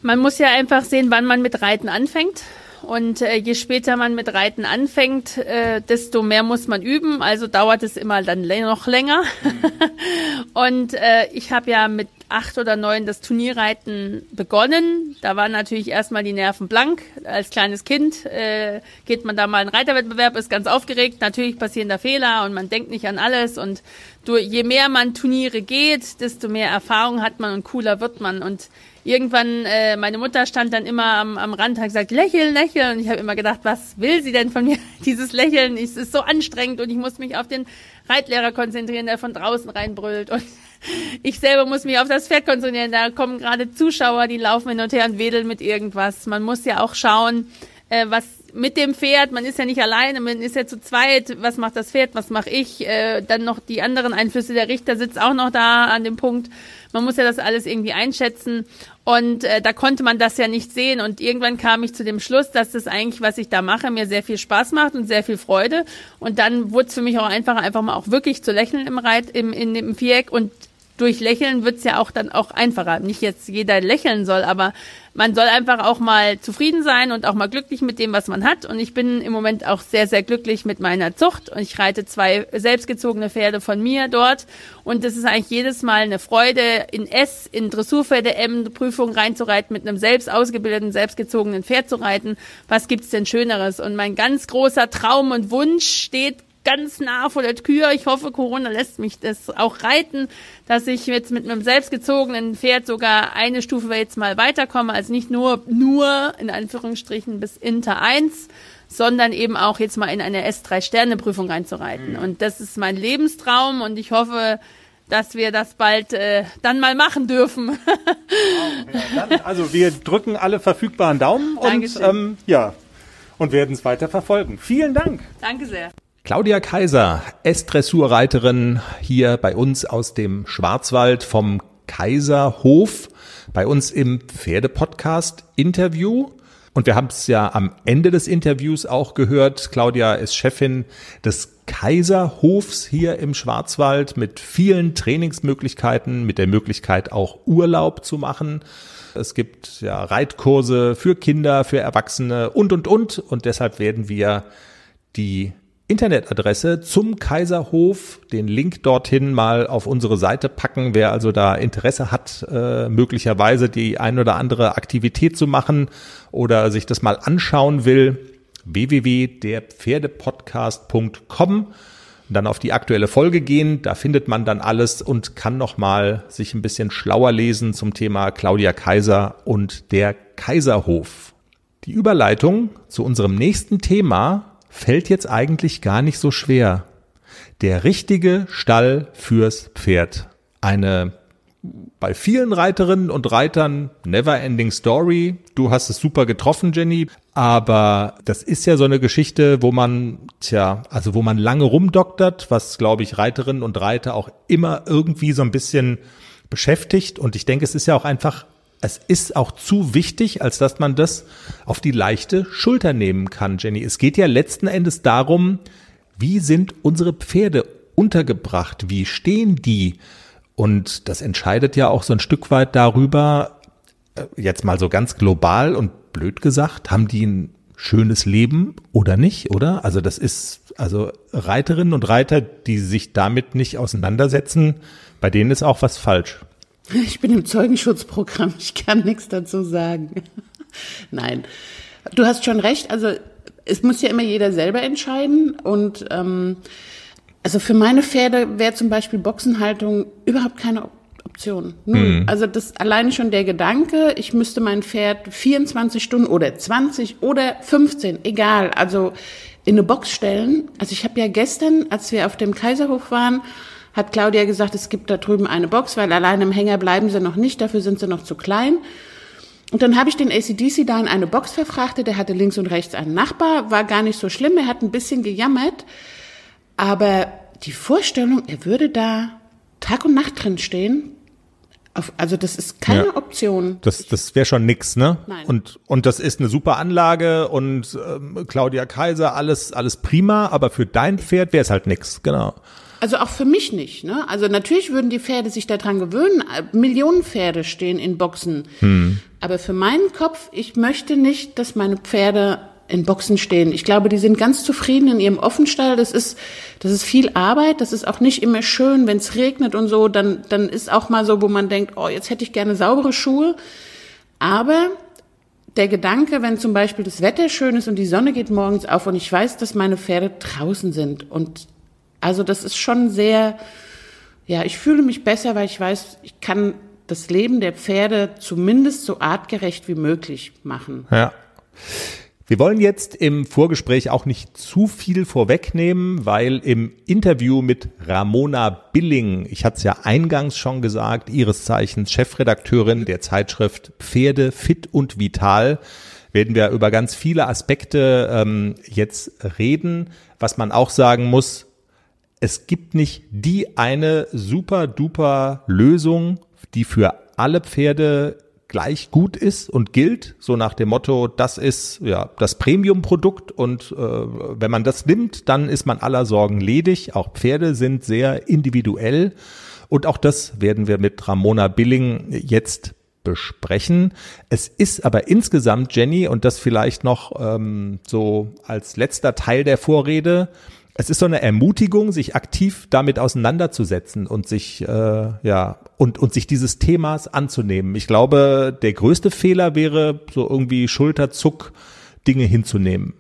Man muss ja einfach sehen, wann man mit Reiten anfängt. Und äh, je später man mit Reiten anfängt, äh, desto mehr muss man üben. Also dauert es immer dann noch länger. und äh, ich habe ja mit acht oder neun das Turnierreiten begonnen. Da waren natürlich erstmal die Nerven blank. Als kleines Kind äh, geht man da mal in Reiterwettbewerb, ist ganz aufgeregt. Natürlich passieren da Fehler und man denkt nicht an alles. Und du, je mehr man Turniere geht, desto mehr Erfahrung hat man und cooler wird man. Und irgendwann, äh, meine Mutter stand dann immer am, am Rand, hat gesagt, lächeln, lächeln. Und ich habe immer gedacht, was will sie denn von mir? Dieses Lächeln es ist so anstrengend und ich muss mich auf den Reitlehrer konzentrieren, der von draußen reinbrüllt. Und ich selber muss mich auf das Pferd konzentrieren. Da kommen gerade Zuschauer, die laufen hin und her und wedeln mit irgendwas. Man muss ja auch schauen, äh, was mit dem Pferd, man ist ja nicht alleine, man ist ja zu zweit, was macht das Pferd, was mache ich, äh, dann noch die anderen Einflüsse, der Richter sitzt auch noch da an dem Punkt, man muss ja das alles irgendwie einschätzen. Und äh, da konnte man das ja nicht sehen. Und irgendwann kam ich zu dem Schluss, dass das eigentlich, was ich da mache, mir sehr viel Spaß macht und sehr viel Freude. Und dann wurde es für mich auch einfacher, einfach mal auch wirklich zu lächeln im Reit, im, in dem Viereck. Und durch Lächeln wird's ja auch dann auch einfacher. Nicht jetzt jeder lächeln soll, aber man soll einfach auch mal zufrieden sein und auch mal glücklich mit dem, was man hat. Und ich bin im Moment auch sehr, sehr glücklich mit meiner Zucht. Und ich reite zwei selbstgezogene Pferde von mir dort. Und das ist eigentlich jedes Mal eine Freude, in S, in Dressurpferde M Prüfung reinzureiten, mit einem selbst ausgebildeten, selbstgezogenen Pferd zu reiten. Was gibt's denn Schöneres? Und mein ganz großer Traum und Wunsch steht ganz nah vor der Tür. Ich hoffe, Corona lässt mich das auch reiten, dass ich jetzt mit einem selbstgezogenen Pferd sogar eine Stufe jetzt mal weiterkomme, also nicht nur, nur in Anführungsstrichen bis Inter 1, sondern eben auch jetzt mal in eine S3-Sterne-Prüfung reinzureiten. Mhm. Und das ist mein Lebenstraum und ich hoffe, dass wir das bald äh, dann mal machen dürfen. wow, ja, dann, also wir drücken alle verfügbaren Daumen und ähm, ja und werden es weiter verfolgen. Vielen Dank. Danke sehr. Claudia Kaiser, S-Dressurreiterin hier bei uns aus dem Schwarzwald vom Kaiserhof, bei uns im Pferdepodcast Interview. Und wir haben es ja am Ende des Interviews auch gehört. Claudia ist Chefin des Kaiserhofs hier im Schwarzwald mit vielen Trainingsmöglichkeiten, mit der Möglichkeit auch Urlaub zu machen. Es gibt ja Reitkurse für Kinder, für Erwachsene und, und, und. Und deshalb werden wir die Internetadresse zum Kaiserhof, den Link dorthin mal auf unsere Seite packen. Wer also da Interesse hat, äh, möglicherweise die ein oder andere Aktivität zu machen oder sich das mal anschauen will, www.derpferdepodcast.com dann auf die aktuelle Folge gehen. Da findet man dann alles und kann nochmal sich ein bisschen schlauer lesen zum Thema Claudia Kaiser und der Kaiserhof. Die Überleitung zu unserem nächsten Thema fällt jetzt eigentlich gar nicht so schwer. Der richtige Stall fürs Pferd. Eine bei vielen Reiterinnen und Reitern never ending story. Du hast es super getroffen, Jenny. Aber das ist ja so eine Geschichte, wo man, tja, also wo man lange rumdoktert, was glaube ich Reiterinnen und Reiter auch immer irgendwie so ein bisschen beschäftigt. Und ich denke, es ist ja auch einfach es ist auch zu wichtig, als dass man das auf die leichte Schulter nehmen kann, Jenny. Es geht ja letzten Endes darum, wie sind unsere Pferde untergebracht? Wie stehen die? Und das entscheidet ja auch so ein Stück weit darüber, äh, jetzt mal so ganz global und blöd gesagt, haben die ein schönes Leben oder nicht, oder? Also das ist, also Reiterinnen und Reiter, die sich damit nicht auseinandersetzen, bei denen ist auch was falsch. Ich bin im Zeugenschutzprogramm, ich kann nichts dazu sagen. Nein, du hast schon recht. Also es muss ja immer jeder selber entscheiden. Und ähm, also für meine Pferde wäre zum Beispiel Boxenhaltung überhaupt keine Option. Null. Also das alleine schon der Gedanke, ich müsste mein Pferd 24 Stunden oder 20 oder 15, egal, also in eine Box stellen. Also ich habe ja gestern, als wir auf dem Kaiserhof waren, hat Claudia gesagt, es gibt da drüben eine Box, weil allein im Hänger bleiben sie noch nicht, dafür sind sie noch zu klein. Und dann habe ich den ACDC da in eine Box verfrachtet, der hatte links und rechts einen Nachbar, war gar nicht so schlimm, er hat ein bisschen gejammert, aber die Vorstellung, er würde da Tag und Nacht drin stehen, auf, also das ist keine Ja. Option. Das, das wäre schon nix, ne? Nein. Und, und das ist eine super Anlage und ähm, Claudia Kaiser, alles, alles prima, aber für dein Pferd wäre es halt nix, genau. Also auch für mich nicht. Ne? Also natürlich würden die Pferde sich daran gewöhnen. Millionen Pferde stehen in Boxen. Aber für meinen Kopf, ich möchte nicht, dass meine Pferde in Boxen stehen. Ich glaube, die sind ganz zufrieden in ihrem Offenstall. Das ist, das ist viel Arbeit. Das ist auch nicht immer schön, wenn es regnet und so. Dann, dann ist auch mal so, wo man denkt, oh, jetzt hätte ich gerne saubere Schuhe. Aber der Gedanke, wenn zum Beispiel das Wetter schön ist und die Sonne geht morgens auf und ich weiß, dass meine Pferde draußen sind und also das ist schon sehr, ja, ich fühle mich besser, weil ich weiß, ich kann das Leben der Pferde zumindest so artgerecht wie möglich machen. Ja. Wir wollen jetzt im Vorgespräch auch nicht zu viel vorwegnehmen, weil im Interview mit Ramona Billing, ich hatte es ja eingangs schon gesagt, ihres Zeichens Chefredakteurin der Zeitschrift Pferde fit und vital, werden wir über ganz viele Aspekte ähm, jetzt reden. Was man auch sagen muss, es gibt nicht die eine super duper Lösung, die für alle Pferde gleich gut ist und gilt, so nach dem Motto, das ist ja das Premium-Produkt und äh, wenn man das nimmt, dann ist man aller Sorgen ledig. Auch Pferde sind sehr individuell und auch das werden wir mit Ramona Billing jetzt besprechen. Es ist aber insgesamt, Jenny, und das vielleicht noch ähm, so als letzter Teil der Vorrede, es ist so eine Ermutigung, sich aktiv damit auseinanderzusetzen und sich äh, ja und und sich dieses Themas anzunehmen. Ich glaube, der größte Fehler wäre so irgendwie Schulterzuck Dinge hinzunehmen.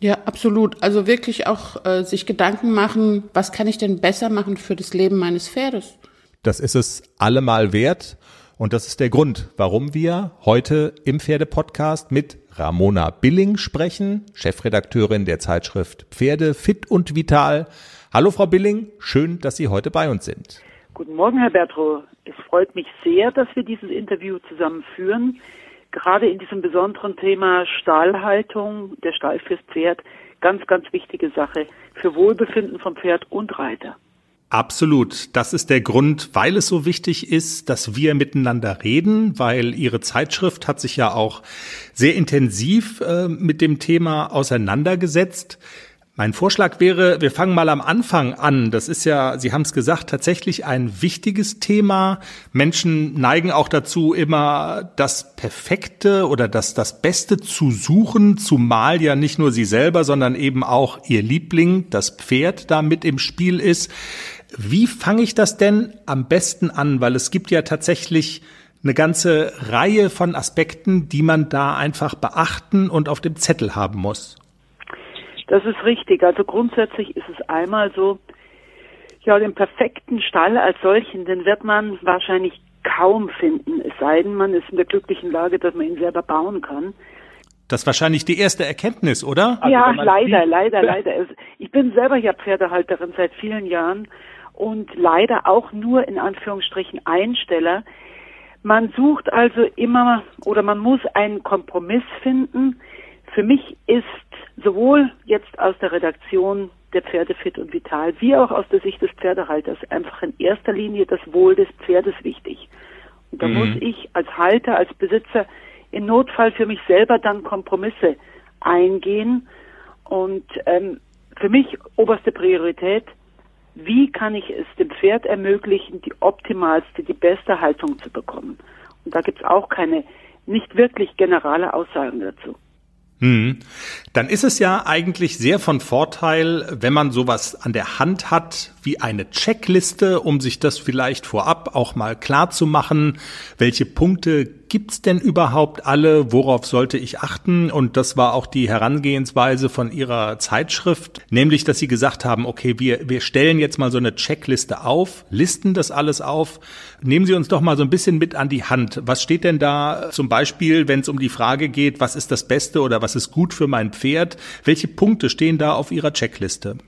Ja, absolut. Also wirklich auch äh, sich Gedanken machen, was kann ich denn besser machen für das Leben meines Pferdes? Das ist es allemal wert. Und das ist der Grund, warum wir heute im Pferdepodcast mit Ramona Billing sprechen, Chefredakteurin der Zeitschrift Pferde fit und vital. Hallo Frau Billing, schön, dass Sie heute bei uns sind. Guten Morgen, Herr Bertro. Es freut mich sehr, dass wir dieses Interview zusammen führen. Gerade in diesem besonderen Thema Stallhaltung, der Stall fürs Pferd, ganz, ganz wichtige Sache für Wohlbefinden vom Pferd und Reiter. Absolut. Das ist der Grund, weil es so wichtig ist, dass wir miteinander reden, weil Ihre Zeitschrift hat sich ja auch sehr intensiv äh, mit dem Thema auseinandergesetzt. Mein Vorschlag wäre, wir fangen mal am Anfang an. Das ist ja, Sie haben es gesagt, tatsächlich ein wichtiges Thema. Menschen neigen auch dazu, immer das Perfekte oder das, das Beste zu suchen, zumal ja nicht nur sie selber, sondern eben auch ihr Liebling, das Pferd, da mit im Spiel ist. Wie fange ich das denn am besten an? Weil es gibt ja tatsächlich eine ganze Reihe von Aspekten, die man da einfach beachten und auf dem Zettel haben muss. Das ist richtig. Also grundsätzlich ist es einmal so, ja, den perfekten Stall als solchen, den wird man wahrscheinlich kaum finden, es sei denn, man ist in der glücklichen Lage, dass man ihn selber bauen kann. Das ist wahrscheinlich die erste Erkenntnis, oder? ja, man leider, leider, leider. Ich bin selber ja Pferdehalterin seit vielen Jahren und leider auch nur in Anführungsstrichen Einsteller. Man sucht also immer oder man muss einen Kompromiss finden. Für mich ist sowohl jetzt aus der Redaktion der Pferde fit und vital, wie auch aus der Sicht des Pferdehalters einfach in erster Linie das Wohl des Pferdes wichtig. Und da muss ich als Halter, als Besitzer im Notfall für mich selber dann Kompromisse eingehen. Und ähm, für mich oberste Priorität, wie kann ich es dem Pferd ermöglichen, die optimalste, die beste Haltung zu bekommen. Und da gibt's auch keine nicht wirklich generale Aussagen dazu. Hm. Dann ist es ja eigentlich sehr von Vorteil, wenn man sowas an der Hand hat, wie eine Checkliste, um sich das vielleicht vorab auch mal klar zu machen. Welche Punkte gibt's denn überhaupt alle? Worauf sollte ich achten? Und das war auch die Herangehensweise von Ihrer Zeitschrift, nämlich, dass Sie gesagt haben, okay, wir, wir stellen jetzt mal so eine Checkliste auf, listen das alles auf. Nehmen Sie uns doch mal so ein bisschen mit an die Hand. Was steht denn da zum Beispiel, wenn es um die Frage geht, was ist das Beste oder was ist gut für mein Pferd? Welche Punkte stehen da auf Ihrer Checkliste?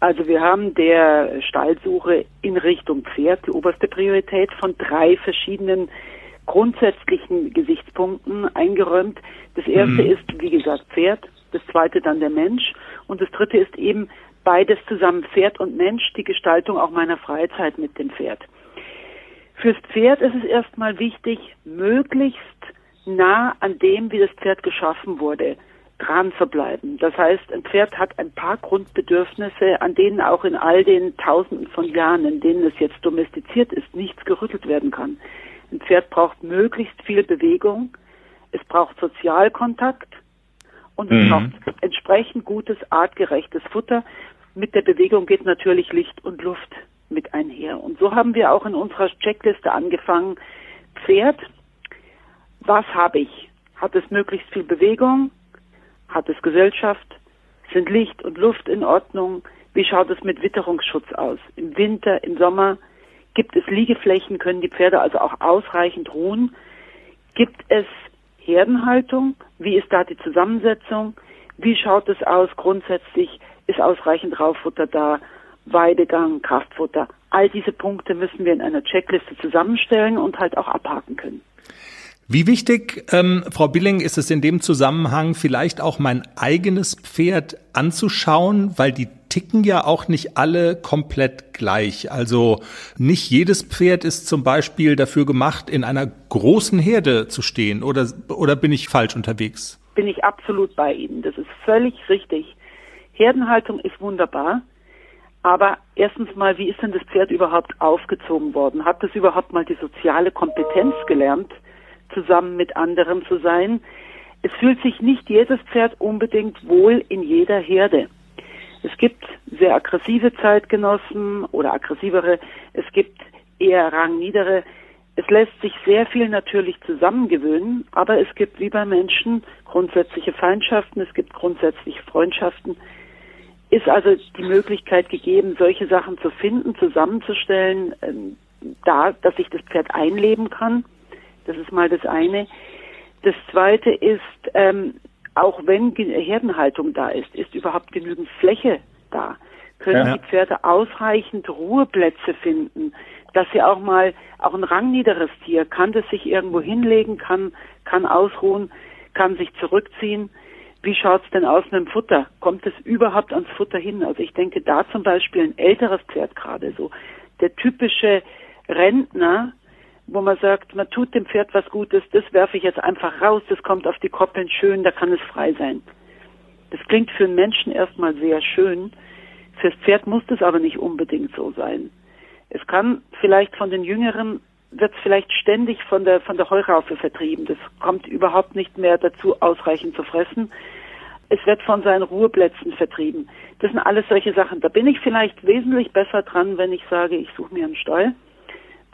Also wir haben der Stallsuche in Richtung Pferd die oberste Priorität von drei verschiedenen grundsätzlichen Gesichtspunkten eingeräumt. Das erste mhm. ist, wie gesagt, Pferd, das zweite dann der Mensch und das dritte ist eben beides zusammen, Pferd und Mensch, die Gestaltung auch meiner Freizeit mit dem Pferd. Fürs Pferd ist es erstmal wichtig, möglichst nah an dem, wie das Pferd geschaffen wurde, dran zu bleiben. Das heißt, ein Pferd hat ein paar Grundbedürfnisse, an denen auch in all den Tausenden von Jahren, in denen es jetzt domestiziert ist, nichts gerüttelt werden kann. Ein Pferd braucht möglichst viel Bewegung, es braucht Sozialkontakt und es mhm. braucht entsprechend gutes, artgerechtes Futter. Mit der Bewegung geht natürlich Licht und Luft mit einher. Und so haben wir auch in unserer Checkliste angefangen. Pferd, was habe ich? Hat es möglichst viel Bewegung? Hat es Gesellschaft? Sind Licht und Luft in Ordnung? Wie schaut es mit Witterungsschutz aus? Im Winter, im Sommer? Gibt es Liegeflächen? Können die Pferde also auch ausreichend ruhen? Gibt es Herdenhaltung? Wie ist da die Zusammensetzung? Wie schaut es aus grundsätzlich? Ist ausreichend Rauffutter da? Weidegang, Kraftfutter? All diese Punkte müssen wir in einer Checkliste zusammenstellen und halt auch abhaken können. Wie wichtig, ähm, Frau Billing, ist es in dem Zusammenhang vielleicht auch mein eigenes Pferd anzuschauen, weil die ticken ja auch nicht alle komplett gleich. Also nicht jedes Pferd ist zum Beispiel dafür gemacht, in einer großen Herde zu stehen. Oder, oder bin ich falsch unterwegs? Bin ich absolut bei Ihnen. Das ist völlig richtig. Herdenhaltung ist wunderbar. Aber erstens mal, wie ist denn das Pferd überhaupt aufgezogen worden? Hat es überhaupt mal die soziale Kompetenz gelernt? Zusammen mit anderen zu sein. Es fühlt sich nicht jedes Pferd unbedingt wohl in jeder Herde. Es gibt sehr aggressive Zeitgenossen oder aggressivere, es gibt eher rangniedere. Es lässt sich sehr viel natürlich zusammengewöhnen, aber es gibt wie bei Menschen grundsätzliche Feindschaften, es gibt grundsätzliche Freundschaften. Ist also die Möglichkeit gegeben, solche Sachen zu finden, zusammenzustellen, ähm, da, dass sich das Pferd einleben kann. Das ist mal das eine. Das zweite ist, ähm, auch wenn Herdenhaltung da ist, ist überhaupt genügend Fläche da. Können ja. die Pferde ausreichend Ruheplätze finden, dass sie auch mal, auch ein rangniederes Tier, kann das sich irgendwo hinlegen, kann, kann ausruhen, kann sich zurückziehen. Wie schaut's denn aus mit dem Futter? Kommt es überhaupt ans Futter hin? Also ich denke da zum Beispiel ein älteres Pferd gerade so. Der typische Rentner, wo man sagt, man tut dem Pferd was Gutes, das werfe ich jetzt einfach raus, das kommt auf die Koppeln schön, da kann es frei sein. Das klingt für einen Menschen erstmal sehr schön. Fürs Pferd muss das aber nicht unbedingt so sein. Es kann vielleicht von den Jüngeren wird es vielleicht ständig von der von der Heuraufe vertrieben. Das kommt überhaupt nicht mehr dazu, ausreichend zu fressen. Es wird von seinen Ruheplätzen vertrieben. Das sind alles solche Sachen. Da bin ich vielleicht wesentlich besser dran, wenn ich sage, ich suche mir einen Stall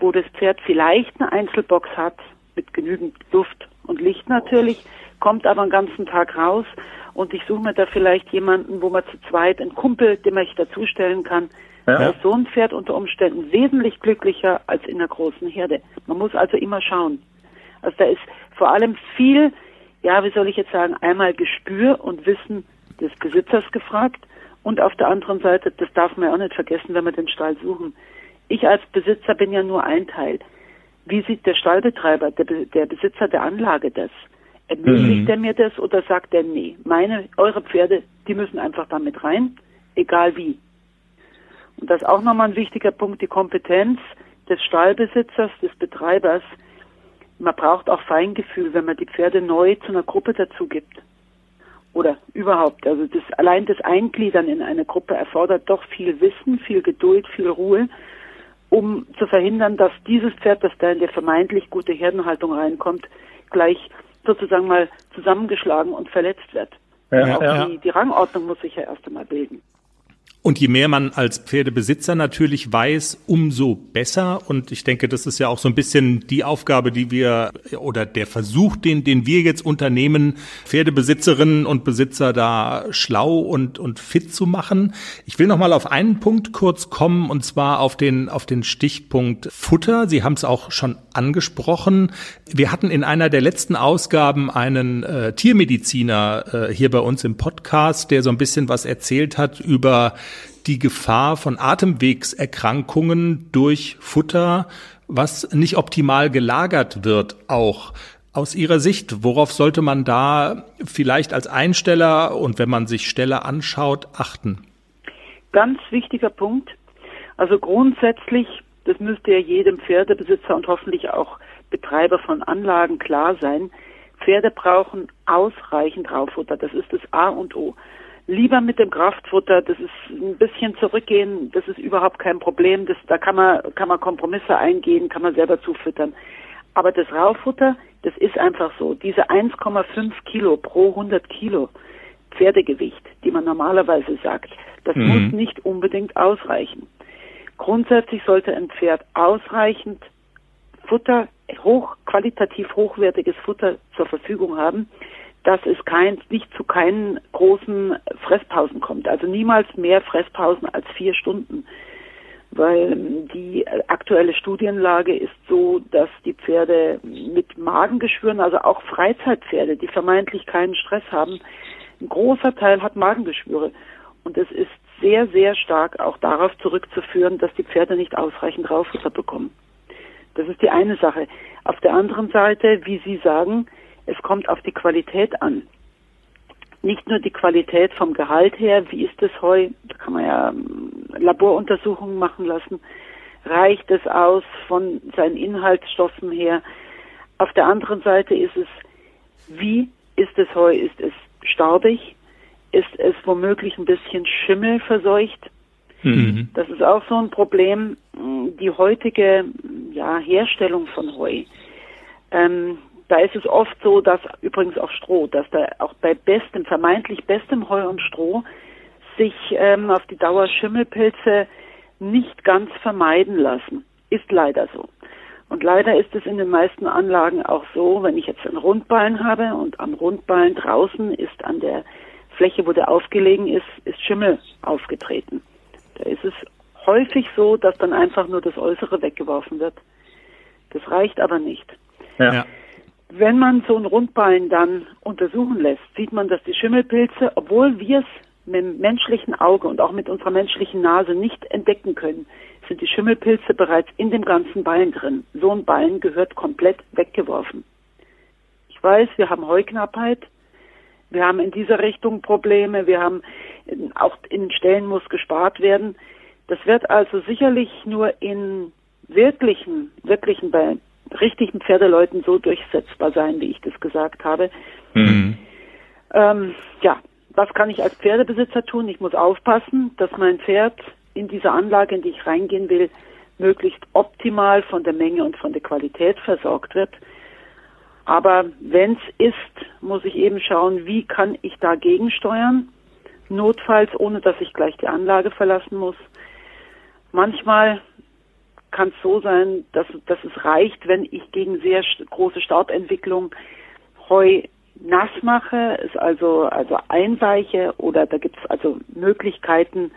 wo das Pferd vielleicht eine Einzelbox hat mit genügend Luft und Licht natürlich, kommt aber den ganzen Tag raus und ich suche mir da vielleicht jemanden, wo man zu zweit einen Kumpel, dem ich dazustellen kann. Ja. Da ist so ein Pferd unter Umständen wesentlich glücklicher als in einer großen Herde. Man muss also immer schauen. Also da ist vor allem viel, ja, wie soll ich jetzt sagen, einmal Gespür und Wissen des Besitzers gefragt und auf der anderen Seite, das darf man ja auch nicht vergessen, wenn wir den Stall suchen, ich als Besitzer bin ja nur ein Teil. Wie sieht der Stallbetreiber, der, der Besitzer der Anlage das? Ermöglicht mhm. er mir das oder sagt er, nee, meine, eure Pferde, die müssen einfach damit rein, egal wie. Und das ist auch nochmal ein wichtiger Punkt, die Kompetenz des Stallbesitzers, des Betreibers. Man braucht auch Feingefühl, wenn man die Pferde neu zu einer Gruppe dazu gibt. Oder überhaupt. Also das, allein das Eingliedern in eine Gruppe erfordert doch viel Wissen, viel Geduld, viel Ruhe um zu verhindern, dass dieses Pferd, das da in die vermeintlich gute Herdenhaltung reinkommt, gleich sozusagen mal zusammengeschlagen und verletzt wird. Ja, Auch ja. Die, die Rangordnung muss sich ja erst einmal bilden. Und je mehr man als Pferdebesitzer natürlich weiß, umso besser. Und ich denke, das ist ja auch so ein bisschen die Aufgabe, die wir oder der Versuch, den, den wir jetzt unternehmen, Pferdebesitzerinnen und Besitzer da schlau und, und fit zu machen. Ich will noch mal auf einen Punkt kurz kommen und zwar auf den, auf den Stichpunkt Futter. Sie haben es auch schon angesprochen. Wir hatten in einer der letzten Ausgaben einen äh, Tiermediziner äh, hier bei uns im Podcast, der so ein bisschen was erzählt hat über die Gefahr von Atemwegserkrankungen durch Futter, was nicht optimal gelagert wird, auch. Aus Ihrer Sicht, worauf sollte man da vielleicht als Einsteller und wenn man sich Stelle anschaut, achten? Ganz wichtiger Punkt. Also grundsätzlich, das müsste ja jedem Pferdebesitzer und hoffentlich auch Betreiber von Anlagen klar sein. Pferde brauchen ausreichend Rauffutter. Das ist das A und O lieber mit dem Kraftfutter, das ist ein bisschen zurückgehen, das ist überhaupt kein Problem, das, da kann man, kann man Kompromisse eingehen, kann man selber zufüttern. Aber das Rauffutter, das ist einfach so, diese 1,5 Kilo pro 100 Kilo Pferdegewicht, die man normalerweise sagt, das mhm. muss nicht unbedingt ausreichen. Grundsätzlich sollte ein Pferd ausreichend Futter, hoch, qualitativ hochwertiges Futter zur Verfügung haben, dass es kein, nicht zu keinen großen Fresspausen kommt. Also niemals mehr Fresspausen als vier Stunden. Weil die aktuelle Studienlage ist so, dass die Pferde mit Magengeschwüren, also auch Freizeitpferde, die vermeintlich keinen Stress haben, ein großer Teil hat Magengeschwüre. Und es ist sehr, sehr stark auch darauf zurückzuführen, dass die Pferde nicht ausreichend Rauffutter bekommen. Das ist die eine Sache. Auf der anderen Seite, wie Sie sagen, es kommt auf die Qualität an. Nicht nur die Qualität vom Gehalt her, wie ist das Heu, da kann man ja ähm, Laboruntersuchungen machen lassen, reicht es aus von seinen Inhaltsstoffen her. Auf der anderen Seite ist es, wie ist das Heu, ist es staubig, ist es womöglich ein bisschen Schimmel verseucht. Mhm. Das ist auch so ein Problem. Die heutige ja, Herstellung von Heu ähm, da ist es oft so, dass übrigens auch Stroh, dass da auch bei bestem, vermeintlich bestem Heu und Stroh sich ähm, auf die Dauer Schimmelpilze nicht ganz vermeiden lassen. Ist leider so. Und leider ist es in den meisten Anlagen auch so, wenn ich jetzt einen Rundballen habe und am Rundballen draußen ist an der Fläche, wo der aufgelegen ist, ist Schimmel aufgetreten. Da ist es häufig so, dass dann einfach nur das Äußere weggeworfen wird. Das reicht aber nicht. Ja. Wenn man so einen Rundballen dann untersuchen lässt, sieht man, dass die Schimmelpilze, obwohl wir es mit dem menschlichen Auge und auch mit unserer menschlichen Nase nicht entdecken können, sind die Schimmelpilze bereits in dem ganzen Ballen drin. So ein Ballen gehört komplett weggeworfen. Ich weiß, wir haben Heuknappheit. Wir haben in dieser Richtung Probleme. Wir haben auch in Stellen muss gespart werden. Das wird also sicherlich nur in wirklichen, wirklichen richtigen Pferdeleuten so durchsetzbar sein, wie ich das gesagt habe. Mhm. Ähm, ja, was kann ich als Pferdebesitzer tun? Ich muss aufpassen, dass mein Pferd in dieser Anlage, in die ich reingehen will, möglichst optimal von der Menge und von der Qualität versorgt wird. Aber wenn es ist, muss ich eben schauen, wie kann ich dagegen steuern, notfalls ohne dass ich gleich die Anlage verlassen muss. Manchmal kann es so sein, dass, dass es reicht, wenn ich gegen sehr große Staubentwicklung Heu nass mache, es also, also einweiche oder da gibt es also Möglichkeiten,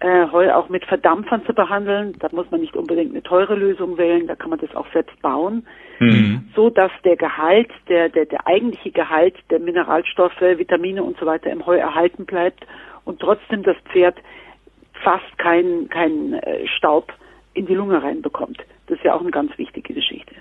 äh, Heu auch mit Verdampfern zu behandeln. Da muss man nicht unbedingt eine teure Lösung wählen, da kann man das auch selbst bauen, mhm. so dass der Gehalt, der, der, der eigentliche Gehalt der Mineralstoffe, Vitamine und so weiter im Heu erhalten bleibt und trotzdem das Pferd fast keinen kein, äh, Staub in die Lunge reinbekommt. Das ist ja auch eine ganz wichtige Geschichte.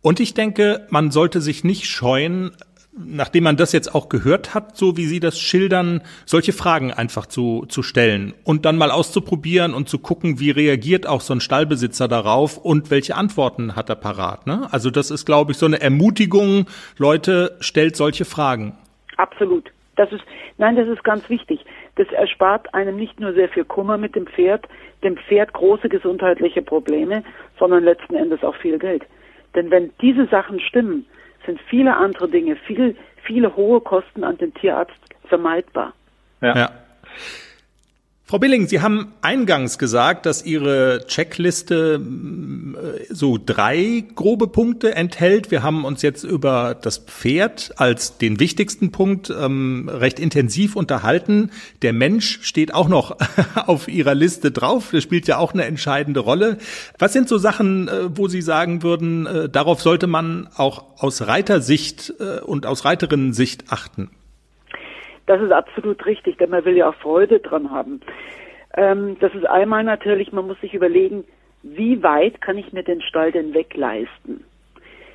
Und ich denke, man sollte sich nicht scheuen, nachdem man das jetzt auch gehört hat, so wie Sie das schildern, solche Fragen einfach zu, zu stellen und dann mal auszuprobieren und zu gucken, wie reagiert auch so ein Stallbesitzer darauf und welche Antworten hat er parat. Ne? Also das ist, glaube ich, so eine Ermutigung, Leute, stellt solche Fragen. Absolut. Das ist, nein, das ist ganz wichtig. Das erspart einem nicht nur sehr viel Kummer mit dem Pferd, dem Pferd große gesundheitliche Probleme, sondern letzten Endes auch viel Geld. Denn wenn diese Sachen stimmen, sind viele andere Dinge, viel, viele hohe Kosten an den Tierarzt vermeidbar. Ja. ja. Frau Billing, Sie haben eingangs gesagt, dass Ihre Checkliste äh, so drei grobe Punkte enthält. Wir haben uns jetzt über das Pferd als den wichtigsten Punkt ähm, recht intensiv unterhalten. Der Mensch steht auch noch auf Ihrer Liste drauf. Das spielt ja auch eine entscheidende Rolle. Was sind so Sachen, äh, wo Sie sagen würden, äh, darauf sollte man auch aus Reitersicht und aus Reiterinnensicht achten? Das ist absolut richtig, denn man will ja auch Freude dran haben. Ähm, das ist einmal natürlich, man muss sich überlegen, wie weit kann ich mir den Stall denn wegleisten?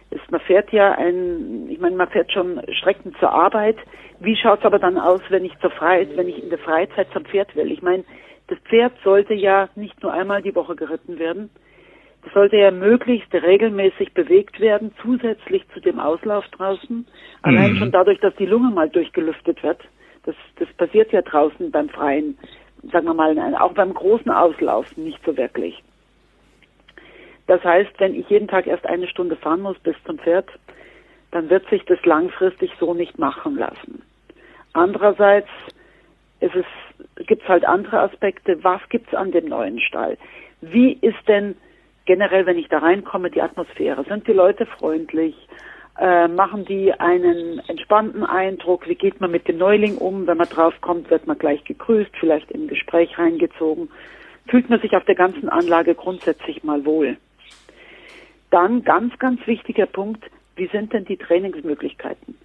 Ist, man fährt ja ein, ich meine, man fährt schon Strecken zur Arbeit. Wie schaut es aber dann aus, wenn ich zur Freizeit, wenn ich in der Freizeit zum Pferd will? Ich meine, das Pferd sollte ja nicht nur einmal die Woche geritten werden. Das sollte ja möglichst regelmäßig bewegt werden, zusätzlich zu dem Auslauf draußen. Allein mhm. schon dadurch, dass die Lunge mal durchgelüftet wird. Das, das passiert ja draußen beim Freien, sagen wir mal, auch beim großen Auslauf nicht so wirklich. Das heißt, wenn ich jeden Tag erst eine Stunde fahren muss bis zum Pferd, dann wird sich das langfristig so nicht machen lassen. Andererseits gibt es halt andere Aspekte. Was gibt es an dem neuen Stall? Wie ist denn generell, wenn ich da reinkomme, die Atmosphäre? Sind die Leute freundlich? Äh, machen die einen entspannten Eindruck, wie geht man mit dem Neuling um, wenn man draufkommt, wird man gleich gegrüßt, vielleicht im Gespräch reingezogen, fühlt man sich auf der ganzen Anlage grundsätzlich mal wohl. Dann ganz, ganz wichtiger Punkt, wie sind denn die Trainingsmöglichkeiten?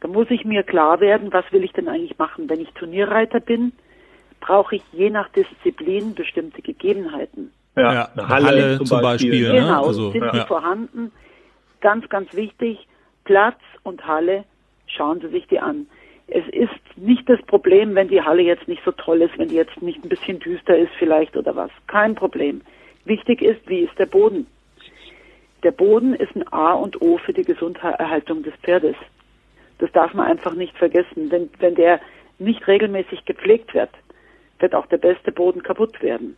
Da muss ich mir klar werden, was will ich denn eigentlich machen? Wenn ich Turnierreiter bin, brauche ich je nach Disziplin bestimmte Gegebenheiten. Ja, ja eine Halle, Halle zum, zum Beispiel. Beispiel ne? Genau, also, sind ja. die vorhanden? Ganz, ganz wichtig, Platz und Halle, schauen Sie sich die an. Es ist nicht das Problem, wenn die Halle jetzt nicht so toll ist, wenn die jetzt nicht ein bisschen düster ist vielleicht oder was. Kein Problem. Wichtig ist, wie ist der Boden? Der Boden ist ein A und O für die Gesunderhaltung des Pferdes. Das darf man einfach nicht vergessen. Wenn, wenn der nicht regelmäßig gepflegt wird, wird auch der beste Boden kaputt werden.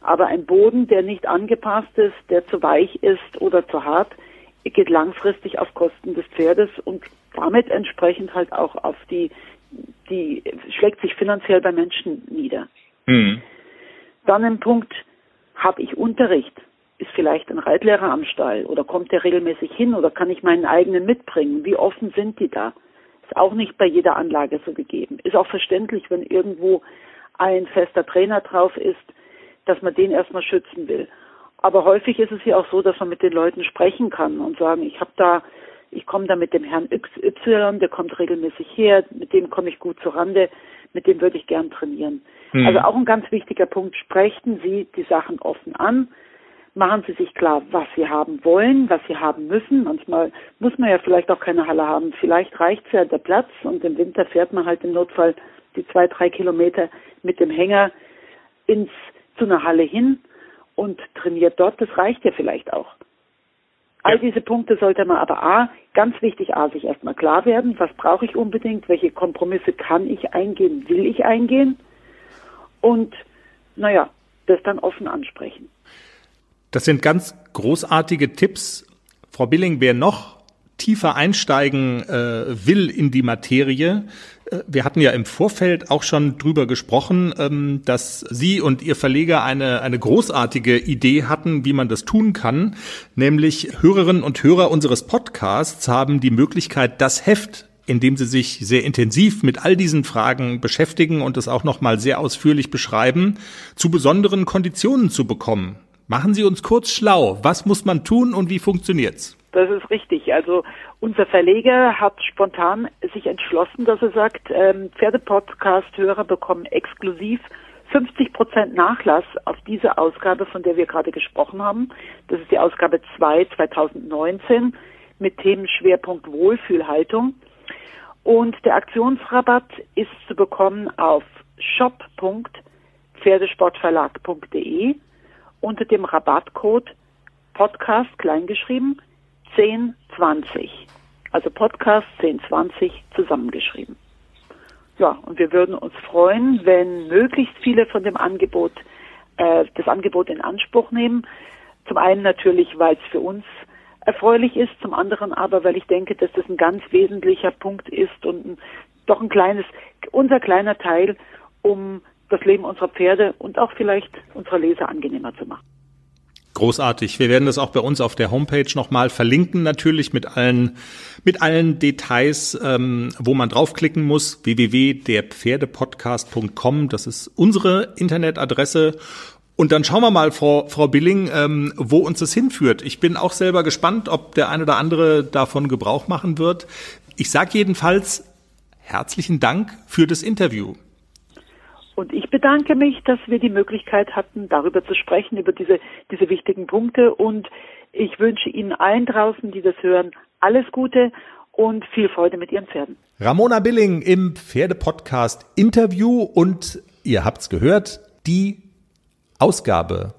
Aber ein Boden, der nicht angepasst ist, der zu weich ist oder zu hart, geht langfristig auf Kosten des Pferdes und damit entsprechend halt auch auf die, die schlägt sich finanziell bei Menschen nieder. Mhm. Dann ein Punkt, habe ich Unterricht? Ist vielleicht ein Reitlehrer am Stall oder kommt der regelmäßig hin oder kann ich meinen eigenen mitbringen? Wie offen sind die da? Ist auch nicht bei jeder Anlage so gegeben. Ist auch verständlich, wenn irgendwo ein fester Trainer drauf ist, dass man den erstmal schützen will. Aber häufig ist es ja auch so, dass man mit den Leuten sprechen kann und sagen, ich habe da, ich komme da mit dem Herrn XY, der kommt regelmäßig her, mit dem komme ich gut zur Rande, mit dem würde ich gern trainieren. Mhm. Also auch ein ganz wichtiger Punkt, sprechen Sie die Sachen offen an, machen Sie sich klar, was Sie haben wollen, was Sie haben müssen. Manchmal muss man ja vielleicht auch keine Halle haben. Vielleicht reicht ja der Platz und im Winter fährt man halt im Notfall die zwei, drei Kilometer mit dem Hänger ins, zu einer Halle hin und trainiert dort, das reicht ja vielleicht auch. All diese Punkte sollte man aber A, ganz wichtig, A, sich erstmal klar werden, was brauche ich unbedingt, welche Kompromisse kann ich eingehen, will ich eingehen und, naja, das dann offen ansprechen. Das sind ganz großartige Tipps. Frau Billing, wer noch tiefer einsteigen äh, will in die Materie, wir hatten ja im Vorfeld auch schon drüber gesprochen, ähm, dass Sie und Ihr Verleger eine, eine großartige Idee hatten, wie man das tun kann. Nämlich Hörerinnen und Hörer unseres Podcasts haben die Möglichkeit, das Heft in dem sie sich sehr intensiv mit all diesen Fragen beschäftigen und es auch nochmal sehr ausführlich beschreiben, zu besonderen Konditionen zu bekommen. Machen Sie uns kurz schlau. Was muss man tun und wie funktioniert's? Das ist richtig. Also unser Verleger hat spontan sich entschlossen, dass er sagt, ähm, Pferdepodcast-Hörer bekommen exklusiv 50 Prozent Nachlass auf diese Ausgabe, von der wir gerade gesprochen haben. Das ist die Ausgabe 2 2019 mit Themenschwerpunkt Wohlfühlhaltung. Und der Aktionsrabatt ist zu bekommen auf shop.pferdesportverlag.de unter dem Rabattcode Podcast kleingeschrieben 1020. Also Podcast 1020 zusammengeschrieben. Ja, und wir würden uns freuen, wenn möglichst viele von dem Angebot, äh, das Angebot in Anspruch nehmen. Zum einen natürlich, weil es für uns erfreulich ist, zum anderen aber, weil ich denke, dass das ein ganz wesentlicher Punkt ist und ein, doch ein kleines, unser kleiner Teil, um das Leben unserer Pferde und auch vielleicht unserer Leser angenehmer zu machen. Großartig. Wir werden das auch bei uns auf der Homepage nochmal verlinken, natürlich mit allen, mit allen Details, ähm, wo man draufklicken muss. www.derpferdepodcast.com. Das ist unsere Internetadresse. Und dann schauen wir mal, Frau, Frau Billing, ähm, wo uns das hinführt. Ich bin auch selber gespannt, ob der eine oder andere davon Gebrauch machen wird. Ich sage jedenfalls herzlichen Dank für das Interview. Und ich bedanke mich, dass wir die Möglichkeit hatten, darüber zu sprechen, über diese, diese wichtigen Punkte. Und ich wünsche Ihnen allen draußen, die das hören, alles Gute und viel Freude mit Ihren Pferden. Ramona Billing im Pferdepodcast Interview und ihr habt's gehört, die Ausgabe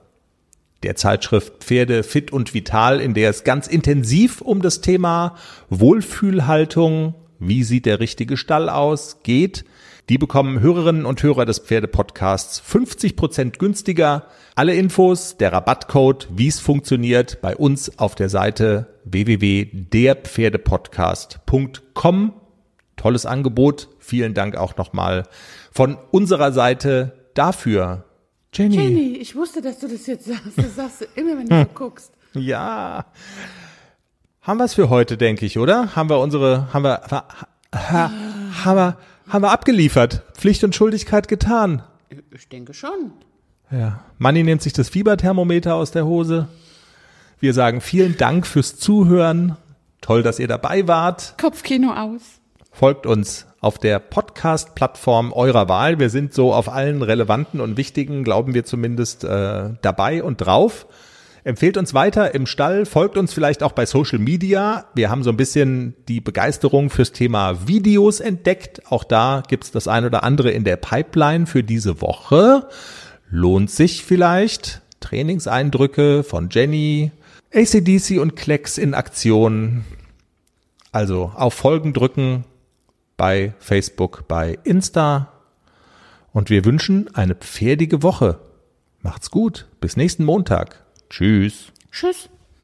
der Zeitschrift Pferde fit und vital, in der es ganz intensiv um das Thema Wohlfühlhaltung, wie sieht der richtige Stall aus, geht. Die bekommen Hörerinnen und Hörer des Pferdepodcasts 50 Prozent günstiger. Alle Infos, der Rabattcode, wie es funktioniert, bei uns auf der Seite www.derpferdepodcast.com. Tolles Angebot. Vielen Dank auch nochmal von unserer Seite dafür. Jenny. Jenny, ich wusste, dass du das jetzt sagst. Das sagst du immer, wenn du so guckst. Ja. Haben wir es für heute, denke ich, oder? Haben wir unsere, haben wir, ha, haben wir, haben wir abgeliefert. Pflicht und Schuldigkeit getan. Ich denke schon. Ja. Manni nimmt sich das Fieberthermometer aus der Hose. Wir sagen vielen Dank fürs Zuhören. Toll, dass ihr dabei wart. Kopfkino aus. Folgt uns auf der Podcast-Plattform eurer Wahl. Wir sind so auf allen relevanten und wichtigen, glauben wir zumindest, äh, dabei und drauf. Empfehlt uns weiter im Stall, folgt uns vielleicht auch bei Social Media. Wir haben so ein bisschen die Begeisterung fürs Thema Videos entdeckt. Auch da gibt's das ein oder andere in der Pipeline für diese Woche. Lohnt sich vielleicht. Trainingseindrücke von Jenny, ACDC und Klecks in Aktion. Also auf Folgen drücken bei Facebook, bei Insta. Und wir wünschen eine pferdige Woche. Macht's gut. Bis nächsten Montag. Tschüss. Tschüss.